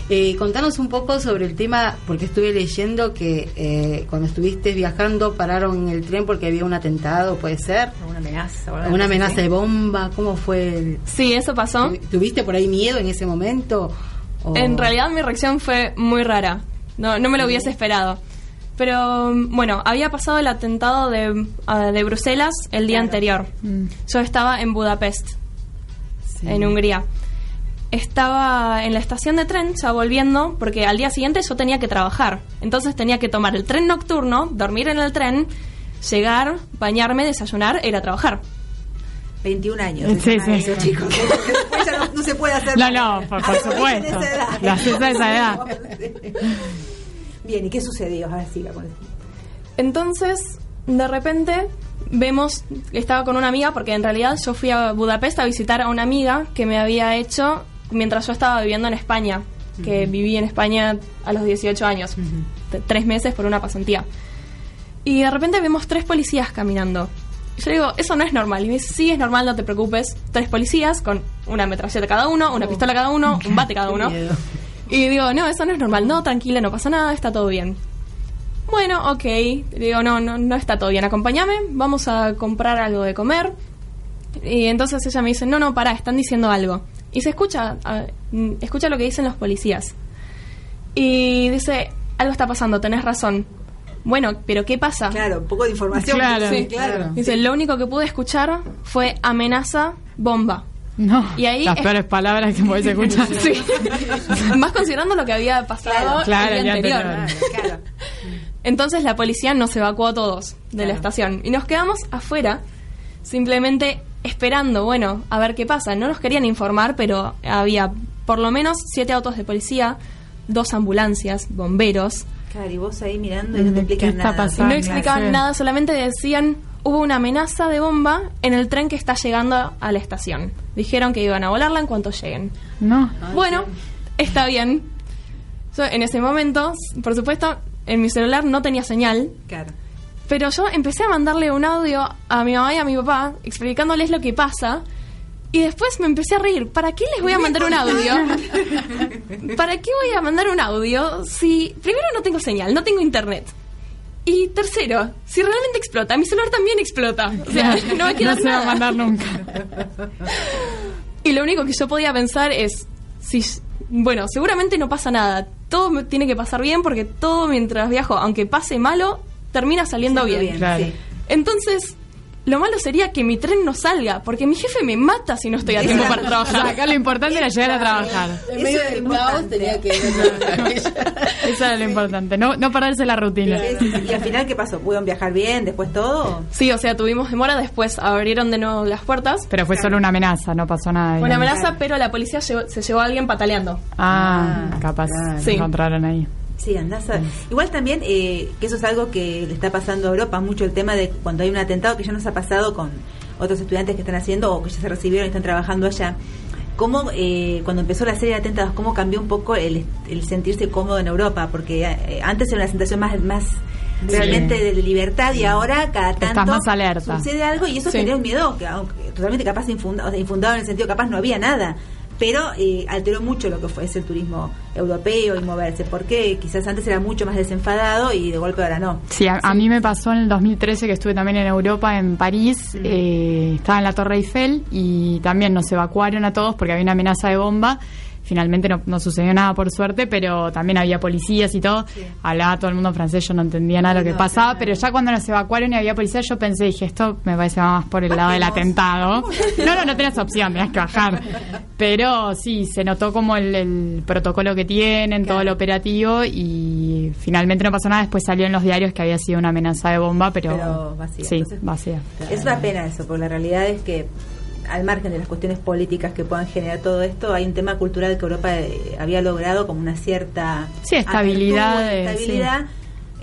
Eh, contanos un poco sobre el tema, porque estuve leyendo que eh, cuando estuviste viajando pararon el tren porque había un atentado, ¿puede ser? Una amenaza. Una amenaza de bomba, ¿cómo fue? el- Sí, eso pasó. ¿Tuviste por ahí miedo en ese momento? O- En realidad mi reacción fue muy rara. No, no me lo hubiese esperado. Pero bueno, había pasado el atentado de, ah, de Bruselas el día Claro. anterior. Mm. Yo estaba en Budapest, Sí. en Hungría. Estaba en la estación de tren, ya volviendo, porque al día siguiente yo tenía que trabajar. Entonces tenía que tomar el tren nocturno, dormir en el tren, llegar, bañarme, desayunar e ir a trabajar. 21 años. Sí, de sí. eso, chicos. Porque después ya no, no se puede hacer No, nada. no, por, por supuesto. en esa edad. Lo haces a esa edad. Bien, ¿y qué sucedió? A ver, siga con eso. Entonces, de repente, vemos, estaba con una amiga, porque en realidad yo fui a Budapest a visitar a una amiga que me había hecho mientras yo estaba viviendo en España, que viví en España a los 18 años, t- tres meses por una pasantía. Y de repente vemos tres policías caminando. Yo digo, eso no es normal. Y me dice, sí, es normal, no te preocupes. Tres policías con una metralleta cada uno, una pistola cada uno, un bate cada uno. Y digo, no, eso no es normal. No, tranquila, no pasa nada, está todo bien. Bueno, ok. Digo, no, no, no está todo bien. Acompáñame, vamos a comprar algo de comer. Y entonces ella me dice, no, no, pará, están diciendo algo. Y se escucha, mm, escucha lo que dicen los policías. Y dice, algo está pasando, tenés razón. Bueno, pero ¿qué pasa? Claro, un poco de información. Claro. sí, claro. Dice, lo único que pude escuchar fue amenaza, bomba. No, Y ahí las es- peores palabras que podés escuchar. Sí. Más considerando lo que había pasado Claro, el día anterior. anterior. Claro. Entonces la policía nos evacuó a todos de Claro. la estación y nos quedamos afuera simplemente esperando, bueno, a ver qué pasa. No nos querían informar, pero había por lo menos siete autos de policía, dos ambulancias, bomberos. Claro, y vos ahí mirando y no te ¿Qué explican está nada. Pasando? no explicaban sí. nada, solamente decían hubo una amenaza de bomba en el tren que está llegando a la estación. Dijeron que iban a volarla en cuanto lleguen. No. Bueno, está bien. Yo en ese momento, por supuesto, en mi celular no tenía señal, Claro. Pero yo empecé a mandarle un audio a mi mamá y a mi papá explicándoles lo que pasa. Y después me empecé a reír. ¿Para qué les voy a mandar un audio? ¿Para qué voy a mandar un audio si primero no tengo señal, no tengo internet? Y tercero, si realmente explota, mi celular también explota. O sea, no va a quedar no se va a mandar nunca. Y lo único que yo podía pensar es, si, bueno, seguramente no pasa nada. Todo tiene que pasar bien porque todo mientras viajo, aunque pase malo, termina saliendo bien. Claro. sí. Entonces, lo malo sería que mi tren no salga, porque mi jefe me mata si no estoy a tiempo para O sea, trabajar. acá lo importante era llegar a trabajar. En medio Eso es del caos tenía que ir a trabajar ella. Eso era lo importante, no, no perderse la rutina. Y al final, ¿qué pasó? ¿Pudieron viajar bien después todo? Sí, o sea, tuvimos demora, después abrieron de nuevo las puertas. Pero fue solo una amenaza, no pasó nada. Fue una amenaza, pero la policía llevó- se llevó a alguien pataleando. Ah, Ah, capaz claro. se Sí. encontraron ahí. Sí, andás a- Igual también, eh, que eso es algo que le está pasando a Europa, mucho el tema de cuando hay un atentado, que ya nos ha pasado con otros estudiantes que están haciendo o que ya se recibieron y están trabajando allá. Cómo, eh, cuando empezó la serie de atentados, cómo cambió un poco el, el sentirse cómodo en Europa, porque eh, antes era una sensación más, más realmente de libertad y ahora cada Estás tanto más alerta. sucede algo y eso Sí. genera un miedo que aunque totalmente capaz infundado, o sea, infundado en el sentido capaz no había nada pero eh, alteró mucho lo que fue ese turismo europeo y moverse. Porque quizás antes era mucho más desenfadado y de golpe ahora no. Sí, a, a mí me pasó en el 2013 que estuve también en Europa, en París, eh, estaba en la Torre Eiffel y también nos evacuaron a todos porque había una amenaza de bomba. Finalmente no, no sucedió nada por suerte, pero también había policías y todo. Hablaba todo el mundo francés, yo no entendía nada de lo que pasaba, pero ya cuando nos evacuaron y había policías, yo pensé, dije, esto me parece más por el lado del atentado. No, no, no tenías opción, tenías que bajar. Pero sí, se notó como el, el protocolo que tienen, todo lo operativo y finalmente no pasó nada. Después salió en los diarios que había sido una amenaza de bomba, pero, Pero vacía. Sí, Entonces, vacía. es una pena eso porque la realidad es que al margen de las cuestiones políticas que puedan generar todo esto hay un tema cultural que Europa eh, había logrado como una cierta Sí, estabilidad, eh, estabilidad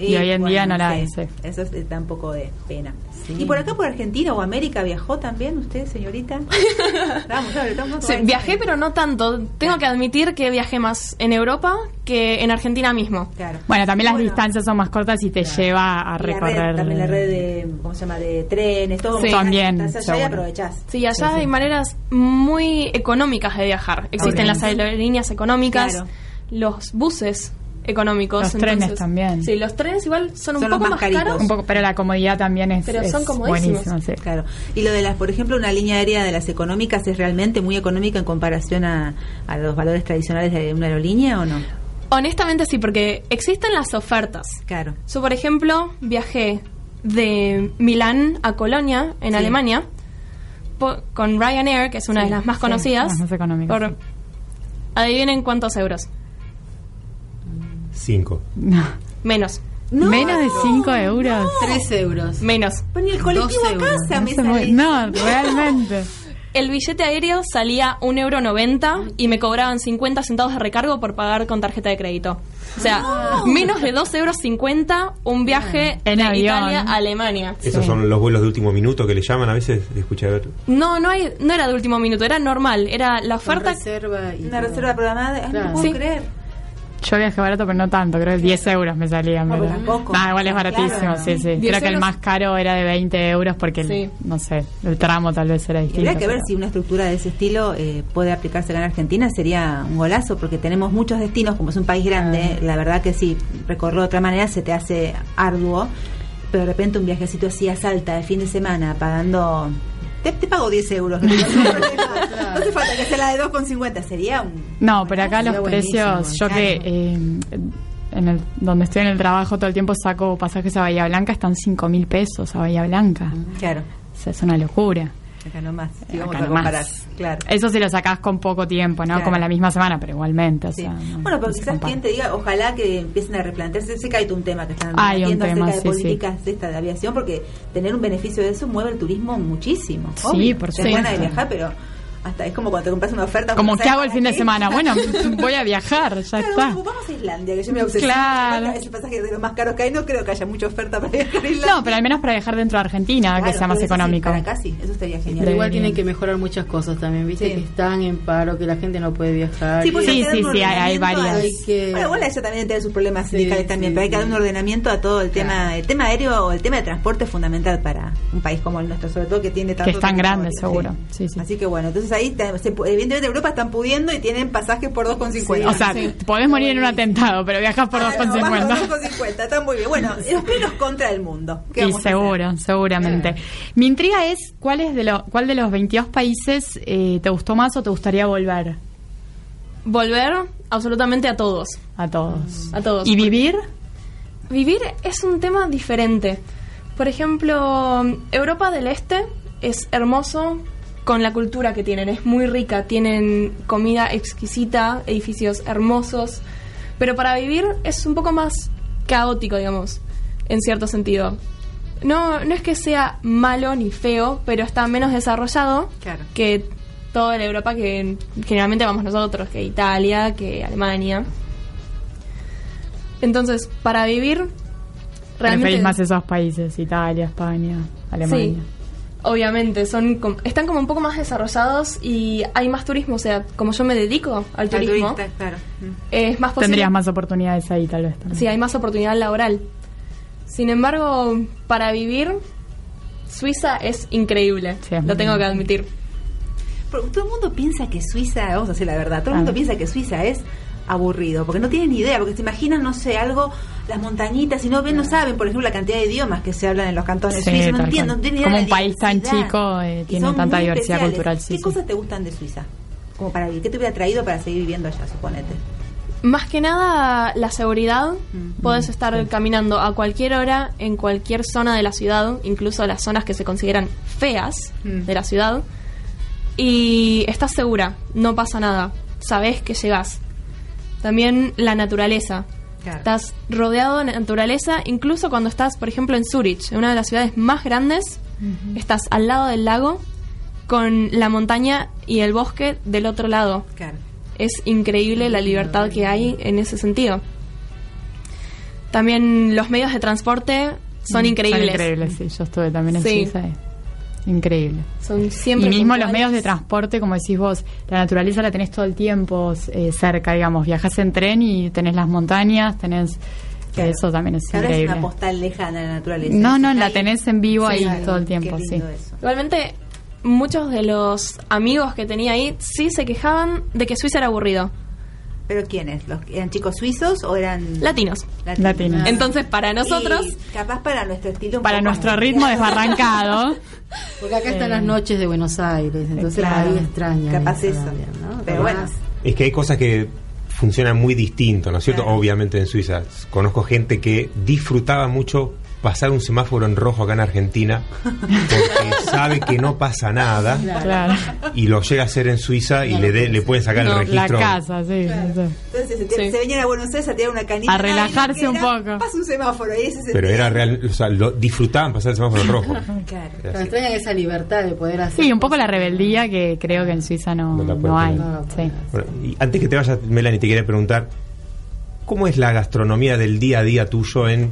Y hoy en día no la sí. Eso es, da un poco de pena. Y por acá, por Argentina o América, ¿viajó también usted, señorita? Vamos, a ver, estamos Sí, viajé, pero no tanto. Tengo que admitir que viajé más en Europa que en Argentina mismo. Claro. Bueno, también las Bueno, distancias son más cortas y te lleva a y la red, recorrer. también la red de, ¿cómo se llama? De trenes, todo. Sí, también, allá y aprovechás. Sí, allá hay maneras muy económicas de viajar. Existen las aerolíneas económicas, Claro. los buses económicos. Los trenes también. Sí, los trenes igual son, un Son poco más caros. Un poco, pero la comodidad también es, Pero es son comodísimos. buenísima. sí. Claro. Y lo de las, por ejemplo, una línea aérea de las económicas es realmente muy económica en comparación a, a los valores tradicionales de una aerolínea o no? Honestamente sí, porque existen las ofertas. Claro. Yo, por ejemplo, viajé de Milán a Colonia, en Sí. Alemania, po- con Ryanair, que es una Sí, de las más sí, conocidas. las más económicas, por- sí. Adivinen cuántos euros. Cinco. No. Menos. No, Menos de 5 euros. Tres euros. Menos. Pues ni el colectivo a casa No, me sale. no, realmente. El billete aéreo salía un euro noventa y me cobraban 50 centavos de recargo por pagar con tarjeta de crédito. O sea, menos de 2 euros 50 un viaje En de avión. Italia a Alemania. Esos Sí. son los vuelos de último minuto que le llaman a veces. Escuché ver. No, no hay, no era de último minuto, era normal, era la oferta. reserva y Una todo. reserva programada. Ay, Claro. No puedo Sí. creer. Yo viajé barato, pero no tanto, creo que 10 euros me salían. No, ¿verdad? tampoco. Ah, igual es baratísimo, Claro. sí, sí. 10 Creo que el más caro era de 20 euros porque, el- no sé, el tramo tal vez era Y distinto. habría que ver pero- si una estructura de ese estilo eh, puede aplicarse acá en Argentina, sería un golazo, porque tenemos muchos destinos, como es un país grande, la verdad que sí, recorrerlo de otra manera se te hace arduo, pero de repente un viajecito así a Salta de fin de semana, pagando... Te, te pago 10 euros. No, no hace falta que sea la de 2,50, sería un... No, pero acá los precios, yo que eh, en el, donde estoy en el trabajo todo el tiempo saco pasajes a Bahía Blanca, están 5 mil pesos a Bahía Blanca. Claro, O sea, es una locura. Acá nomás, si vamos acá a nomás. comparar. Claro. Eso si lo sacás con poco tiempo, ¿no? Claro. Como en la misma semana, pero igualmente. O Sí. sea, no- bueno, pero no quizás quien te diga, ojalá que empiecen a replantearse. Sé que hay un tema que están Hay un debatiendo tema, acerca de sí, sí. políticas de esta de aviación, porque tener un beneficio de eso mueve el turismo muchísimo. Sí, por Tenés ganas de supuesto. viajar, pero hasta es como cuando te compras una oferta. Como ¿sabes que hago el fin de semana. Bueno, voy a viajar, ya Claro, está. bueno, vamos a Islandia, que yo me obsesiono. Claro. Es el pasaje de los más caros que hay. No creo que haya mucha oferta para viajar a Islandia. No, pero al menos para viajar dentro de Argentina, Claro, que sea más eso sí, económico. para acá sí, eso estaría genial. Pero igual tienen que mejorar muchas cosas también, viste Sí. que están en paro, que la gente no puede viajar. Sí, pues Sí, que dar sí, un sí, hay- hay ordenamiento varias. Hay que- Bueno, igual ella también tiene sus problemas Sí, sindicales sí, también, pero hay que dar un ordenamiento a todo el tema. El tema aéreo o el tema de transporte es fundamental para un país como el nuestro, sobre todo que tiene tanto Que es tan grande, seguro. Sí, sí. Así que bueno, entonces ahí te- se evidentemente Europa están pudiendo y tienen pasajes por 2,50. O sea, podés morir en un atentado, pero viajas por Ah, no, vas 2,50. por 2,50, está muy bien. Bueno, los plenos contra el mundo. ¿Qué Y seguro, seguramente. Mi intriga es, ¿cuál, es de lo, cuál de los 22 países eh, te gustó más o te gustaría volver? Volver absolutamente a todos. A todos. A todos. ¿Y vivir? Vivir es un tema diferente. Por ejemplo, Europa del Este es hermoso con la cultura que tienen, es muy rica, tienen comida exquisita, edificios hermosos, pero para vivir es un poco más caótico, digamos, en cierto sentido. No, no es que sea malo ni feo, pero está menos desarrollado Claro. que toda la Europa que generalmente vamos nosotros, que Italia, que Alemania. Entonces, para vivir, realmente... Preferís más esos países, Italia, España, Alemania. Sí, obviamente, son com- están como un poco más desarrollados y hay más turismo. O sea, como yo me dedico al turismo, turista, claro. Es más posible. Tendrías más oportunidades ahí, tal vez. También. Sí, hay más oportunidad laboral. Sin embargo, para vivir, Suiza es increíble. Sí, es lo tengo que admitir. Porque todo el mundo piensa que Suiza, vamos a decir la verdad, todo el Ah. mundo piensa que Suiza es aburrido, porque no tienen ni idea, porque se imaginan, no sé, algo, las montañitas, y no ven, no saben, por ejemplo, la cantidad de idiomas que se hablan en los cantones Sí, suizos, no cual. no tienen ni idea Como un país tan chico, eh, tiene tanta diversidad especiales. cultural, ¿Qué sí, cosas te gustan de Suiza? Como para vivir, ¿qué te hubiera traído para seguir viviendo allá, suponete? Más que nada, la seguridad. Mm. Puedes estar caminando a cualquier hora en cualquier zona de la ciudad, incluso las zonas que se consideran feas Mm. de la ciudad. Y estás segura, no pasa nada. Sabes que llegas. También la naturaleza. Claro. Estás rodeado de naturaleza, incluso cuando estás, por ejemplo, en Zurich, en una de las ciudades más grandes, estás al lado del lago con la montaña y el bosque del otro lado. Claro. Es increíble la libertad que hay en ese sentido. También los medios de transporte son increíbles. Mm, Son increíbles, sí. Yo estuve también en Sí. Suiza. Increíble. Son siempre y mismo los medios de transporte, como decís vos, la naturaleza la tenés todo el tiempo eh, cerca, digamos. Viajás en tren y tenés las montañas, tenés. Claro. Eso también es Ahora es increíble. una postal lejana de la naturaleza. No, no, Ahí- la tenés en vivo Sí, ahí claro. todo el tiempo, sí. eso. Igualmente, muchos de los amigos que tenía ahí sí se quejaban de que Suiza era aburrido. ¿Pero quiénes? ¿Los, ¿Eran chicos suizos o eran Latinos. Latinos. Entonces, para nosotros, Y capaz para nuestro estilo. Para nuestro ritmo desbarrancado. Porque acá están las noches de Buenos Aires, entonces claro. ahí extraña. Capaz eso. también, ¿no? Pero bueno. Es que hay cosas que funcionan muy distinto, ¿no es cierto? Claro. Obviamente en Suiza. Conozco gente que disfrutaba mucho pasar un semáforo en rojo acá en Argentina porque sabe que no pasa nada Claro. y lo llega a hacer en Suiza y le, de- le pueden sacar No, el La registro. casa, sí. sí. Entonces se, Sí. se venían a Buenos Aires a tirar una canita. A relajarse un poco. Pasa un semáforo. Y ese es el Pero era real, o sea, lo, disfrutaban pasar el semáforo en rojo. Claro. Pero así. extrañan esa libertad de poder hacer. Sí, un poco la rebeldía que creo que en Suiza no, No la no, pueden hay. tener. No, Sí. Bueno, y antes que te vayas, Melanie, te quería preguntar, ¿cómo es la gastronomía del día a día tuyo en,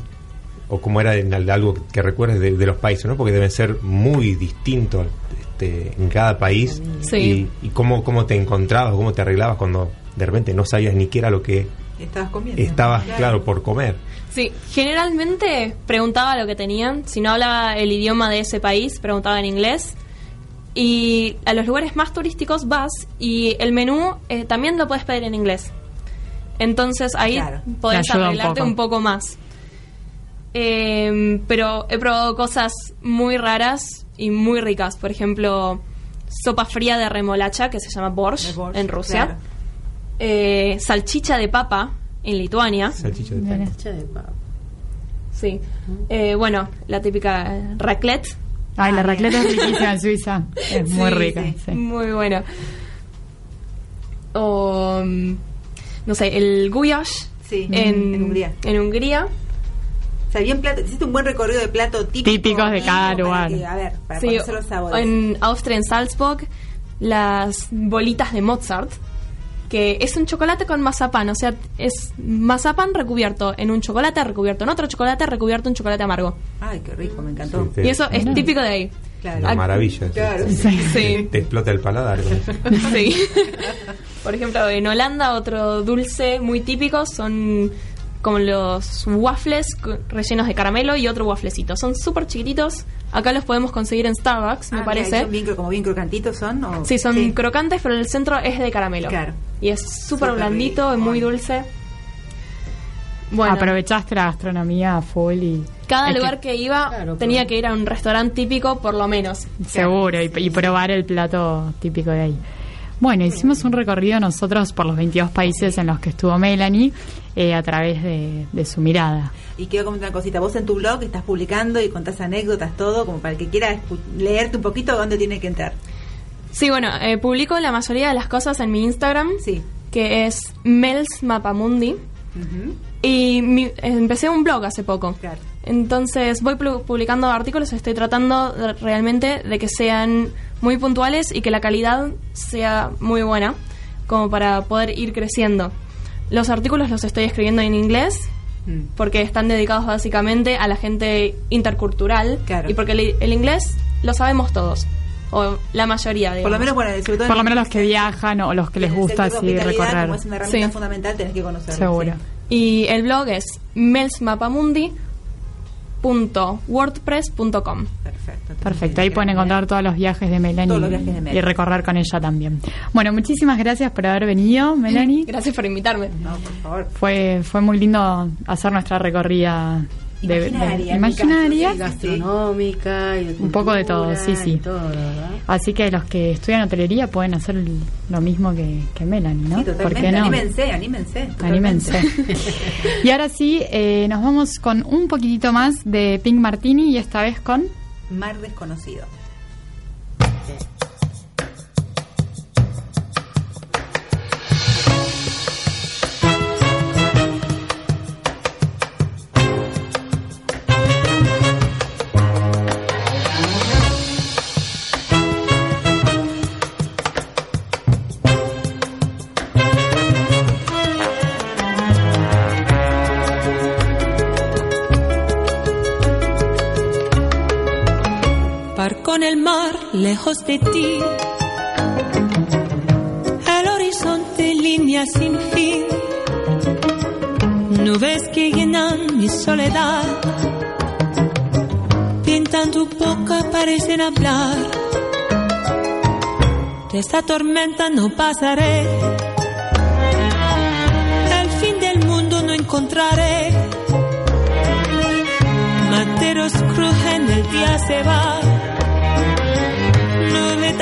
o cómo era en al- algo que recuerdes de, de los países, ¿no? Porque deben ser muy distintos este, en cada país. Sí. Y, y cómo, cómo te encontrabas, cómo te arreglabas cuando de repente no sabías ni qué era lo que Estabas comiendo. estabas, claro, por comer. sí, generalmente preguntaba lo que tenían. Si no hablaba el idioma de ese país, preguntaba en inglés. Y a los lugares más turísticos vas y el menú eh, también lo puedes pedir en inglés. Entonces ahí Claro. podés Te ayuda un arreglarte poco. un poco más. Eh, pero he probado cosas muy raras y muy ricas. Por ejemplo, sopa fría de remolacha que se llama borscht, en Rusia. claro. Eh, salchicha de papa en Lituania. Salchicha de papa. Sí. Eh, bueno, la típica raclette. Ay, la Ah, racleta es riquísima en Suiza. Es muy Sí, rica. sí. sí. Muy bueno. O, mm, no sé, el goulash Sí, en, en Hungría. en Hungría. O sea, bien plato, hiciste un buen recorrido de plato típico. Típicos de cada lugar. que, a ver, para Sí, conocer los sabores. en Austria, en Salzburg, las bolitas de Mozart, que es un chocolate con mazapán, o sea, es mazapán recubierto en un chocolate, recubierto en otro chocolate, recubierto en chocolate amargo. Ay, qué rico, me encantó. Sí, te- Y eso es típico de ahí. Claro. Una maravilla. Claro. Sí. Te explota el paladar. Sí. Por ejemplo, en Holanda otro dulce muy típico son como los waffles rellenos de caramelo y otro wafflecito. Son súper chiquititos. Acá los podemos conseguir en Starbucks, me Ah, mira, parece. son bien, como bien crocantitos son. ¿o? Sí, son crocantes, pero el centro es de caramelo. Claro. Y es súper blandito, rico. es muy dulce. Bueno, Aprovechaste la gastronomía full y. cada que- lugar que, iba Claro, tenía pero- que ir a un restaurante típico, por lo menos. Seguro, y, y probar el plato típico de ahí. Bueno, hicimos un recorrido nosotros por los 22 países en los que estuvo Melanie eh, a través de, de su mirada. Y quiero comentar una cosita. Vos en tu blog estás publicando y contás anécdotas, todo, como para el que quiera leerte un poquito dónde tiene que entrar. Sí, bueno, eh, publico la mayoría de las cosas en mi Instagram, Sí. que es Mels Mapamundi. Y mi- empecé un blog hace poco. Claro. Entonces voy pu- publicando artículos, estoy tratando de- realmente de que sean muy puntuales y que la calidad sea muy buena, como para poder ir creciendo. Los artículos los estoy escribiendo en inglés, Mm. porque están dedicados básicamente a la gente intercultural Claro. y porque el, el inglés lo sabemos todos, o la mayoría, Por digamos. lo menos, bueno, sobre todo en Por lo menos los que viajan o los que les gusta de así recorrer. Como es una herramienta Sí. fundamental, tenés que conocerlo. Seguro. sí. Y el blog es melsmapamundi.wordpress.com. Perfecto. Perfecto, ahí pueden encontrar todos los viajes de Melanie, Todos los viajes de Melanie. y recorrer con ella también. Bueno, muchísimas gracias por haber venido, Melanie. Gracias por invitarme. No, por favor. Fue, fue muy lindo hacer nuestra recorrida de, de- Imaginaria, imaginaria. Y gastronómica y de Un poco de todo, sí, sí. Así que los que estudian hotelería pueden hacer lo mismo que, que Melanie, ¿no? Sí, ¿Por totalmente. qué no? Anímense, anímense. totalmente. Anímense. y ahora sí, eh, nos vamos con un poquitito más de Pink Martini y esta vez con... Mar desconocido. Lejos de ti. El horizonte línea sin fin. Nubes que llenan mi soledad. Pintan tu boca, parecen hablar. De esta tormenta no pasaré. El fin del mundo no encontraré. Materos crujen, el día se va.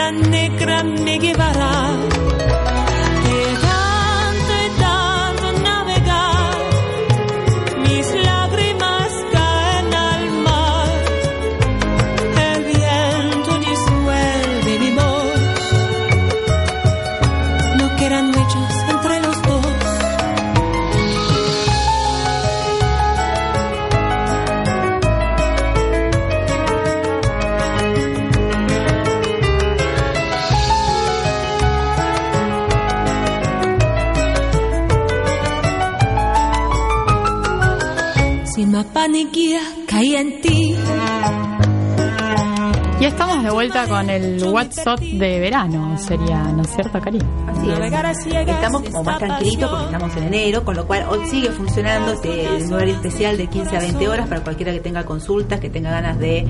Nube tan negra me Guía, caí en ti. Y estamos de vuelta con el WhatsApp de verano, sería, ¿no es cierto, Cari? Así es. Estamos como más tranquilitos porque estamos en enero, con lo cual hoy sigue funcionando este un horario especial de 15 a 20 horas para cualquiera que tenga consultas, que tenga ganas de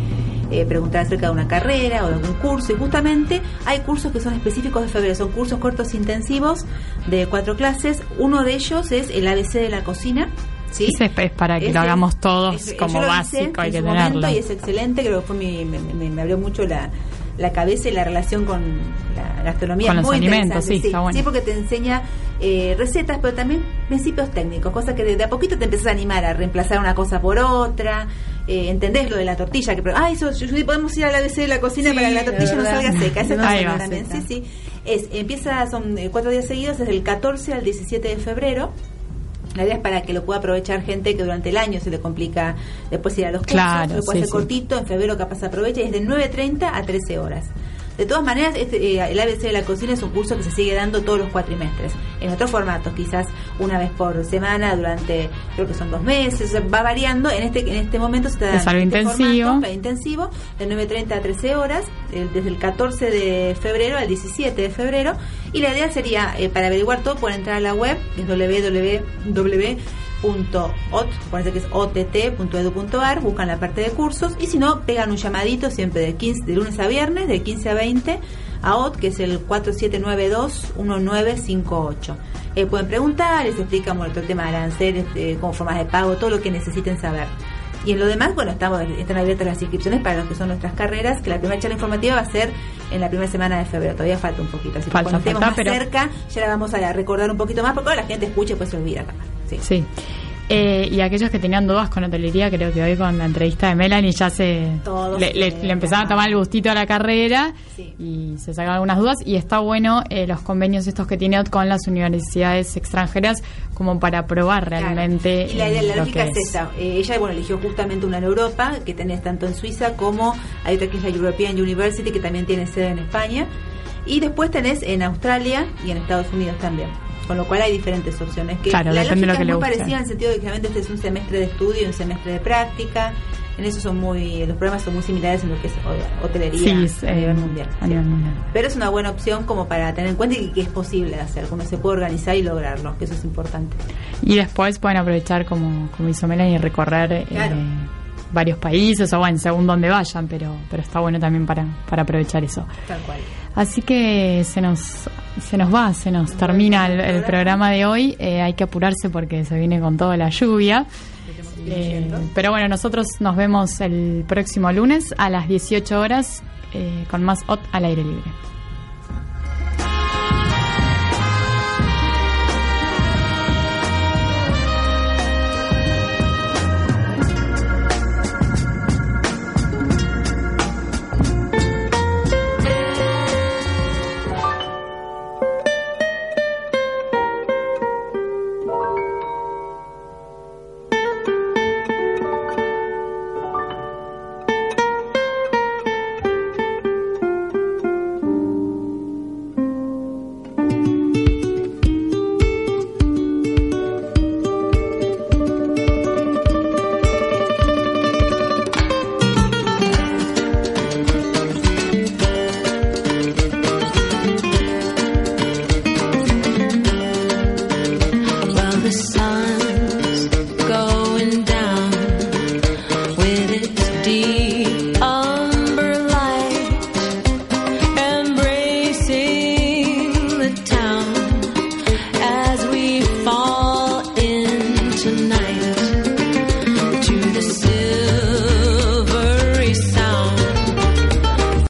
eh, preguntar acerca de una carrera o de algún curso. Y justamente hay cursos que son específicos de febrero, son cursos cortos intensivos de cuatro clases. Uno de ellos es el ABC de la cocina. ¿Sí? Es- es para que lo hagamos todos como básico, hay que tenerlo. Y es excelente, creo que fue mi- me, me- me abrió mucho la, la cabeza y la relación con la gastronomía. Con los muy alimentos, interesante, sí, está bueno. Sí, porque te enseña eh, recetas, pero también principios técnicos, cosas que de, a poquito te empiezas a animar a reemplazar una cosa por otra. Eh, ¿Entendés lo de la tortilla? Que, ay, eso, podemos ir al ABC de la cocina Sí, para que la tortilla no salga seca. Esa No también. Sí, sí. Es, empieza, son eh, cuatro días seguidos, desde el 14 al 17 de febrero. La idea es para que lo pueda aprovechar gente que durante el año se le complica después ir a los cursos. Claro, lo puede sí, hacer sí. cortito, en febrero capaz aprovecha, y es de 9.30 a 13 horas. De todas maneras, este, eh, el ABC de la cocina es un curso que se sigue dando todos los cuatrimestres, en otros formatos, quizás una vez por semana durante, creo que son dos meses, va variando. En este en este momento se está Es algo dando este intensivo. formato, intensivo, de 9.30 a 13 horas, eh, desde el 14 de febrero al 17 de febrero. Y la idea sería, eh, para averiguar todo, pueden entrar a la web, que es www.ot, parece que es ott.edu.ar, buscan la parte de cursos, y si no, pegan un llamadito siempre de, 15, de lunes a viernes, de 15 a 20, a OT, que es el 4792-1958. Eh, pueden preguntar, les todo el tema de aranceles, eh, como formas de pago, todo lo que necesiten saber. Y en lo demás, bueno, estamos, están abiertas las inscripciones para los que son nuestras carreras, que la primera charla informativa va a ser en la primera semana de febrero, todavía falta un poquito, así que Falta, cuando estemos más pero- cerca ya la vamos a recordar un poquito más, porque la gente escucha y pues se olvida. capaz. Sí. Sí. Eh, y aquellos que tenían dudas con hotelería, creo que hoy con la entrevista de Melanie ya se le, le- empezaban a tomar el gustito a la carrera Sí. y se sacaban algunas dudas. Y está bueno eh, los convenios estos que tiene con las universidades extranjeras como para probar Claro. realmente Y la, idea, eh, la lo lógica que es, esa. Eh, ella bueno eligió justamente una en Europa, que tenés tanto en Suiza como hay otra que es la European University, que también tiene sede en España. Y después tenés en Australia y en Estados Unidos también. Con lo cual hay diferentes opciones. Que Claro, la depende de lo que es le muy guste. parecida en el sentido de que realmente este es un semestre de estudio y un semestre de práctica. En eso son muy, los programas son muy similares en lo que es ho- hotelería Sí, a es, eh, nivel mundial. a nivel mundial. Pero es una buena opción como para tener en cuenta y que es posible hacer, uno se puede organizar y lograrlo, que eso es importante. Y después pueden aprovechar, como, como hizo Melanie, y recorrer eh. Varios países o bueno, según donde vayan, pero, pero está bueno también para, para aprovechar eso. Tal cual. Así que se nos, se nos va, se nos termina el, el programa de hoy. Eh, hay que apurarse porque se viene con toda la lluvia. Eh, pero bueno, nosotros nos vemos el próximo lunes a las 18 horas eh, con más OT al aire libre.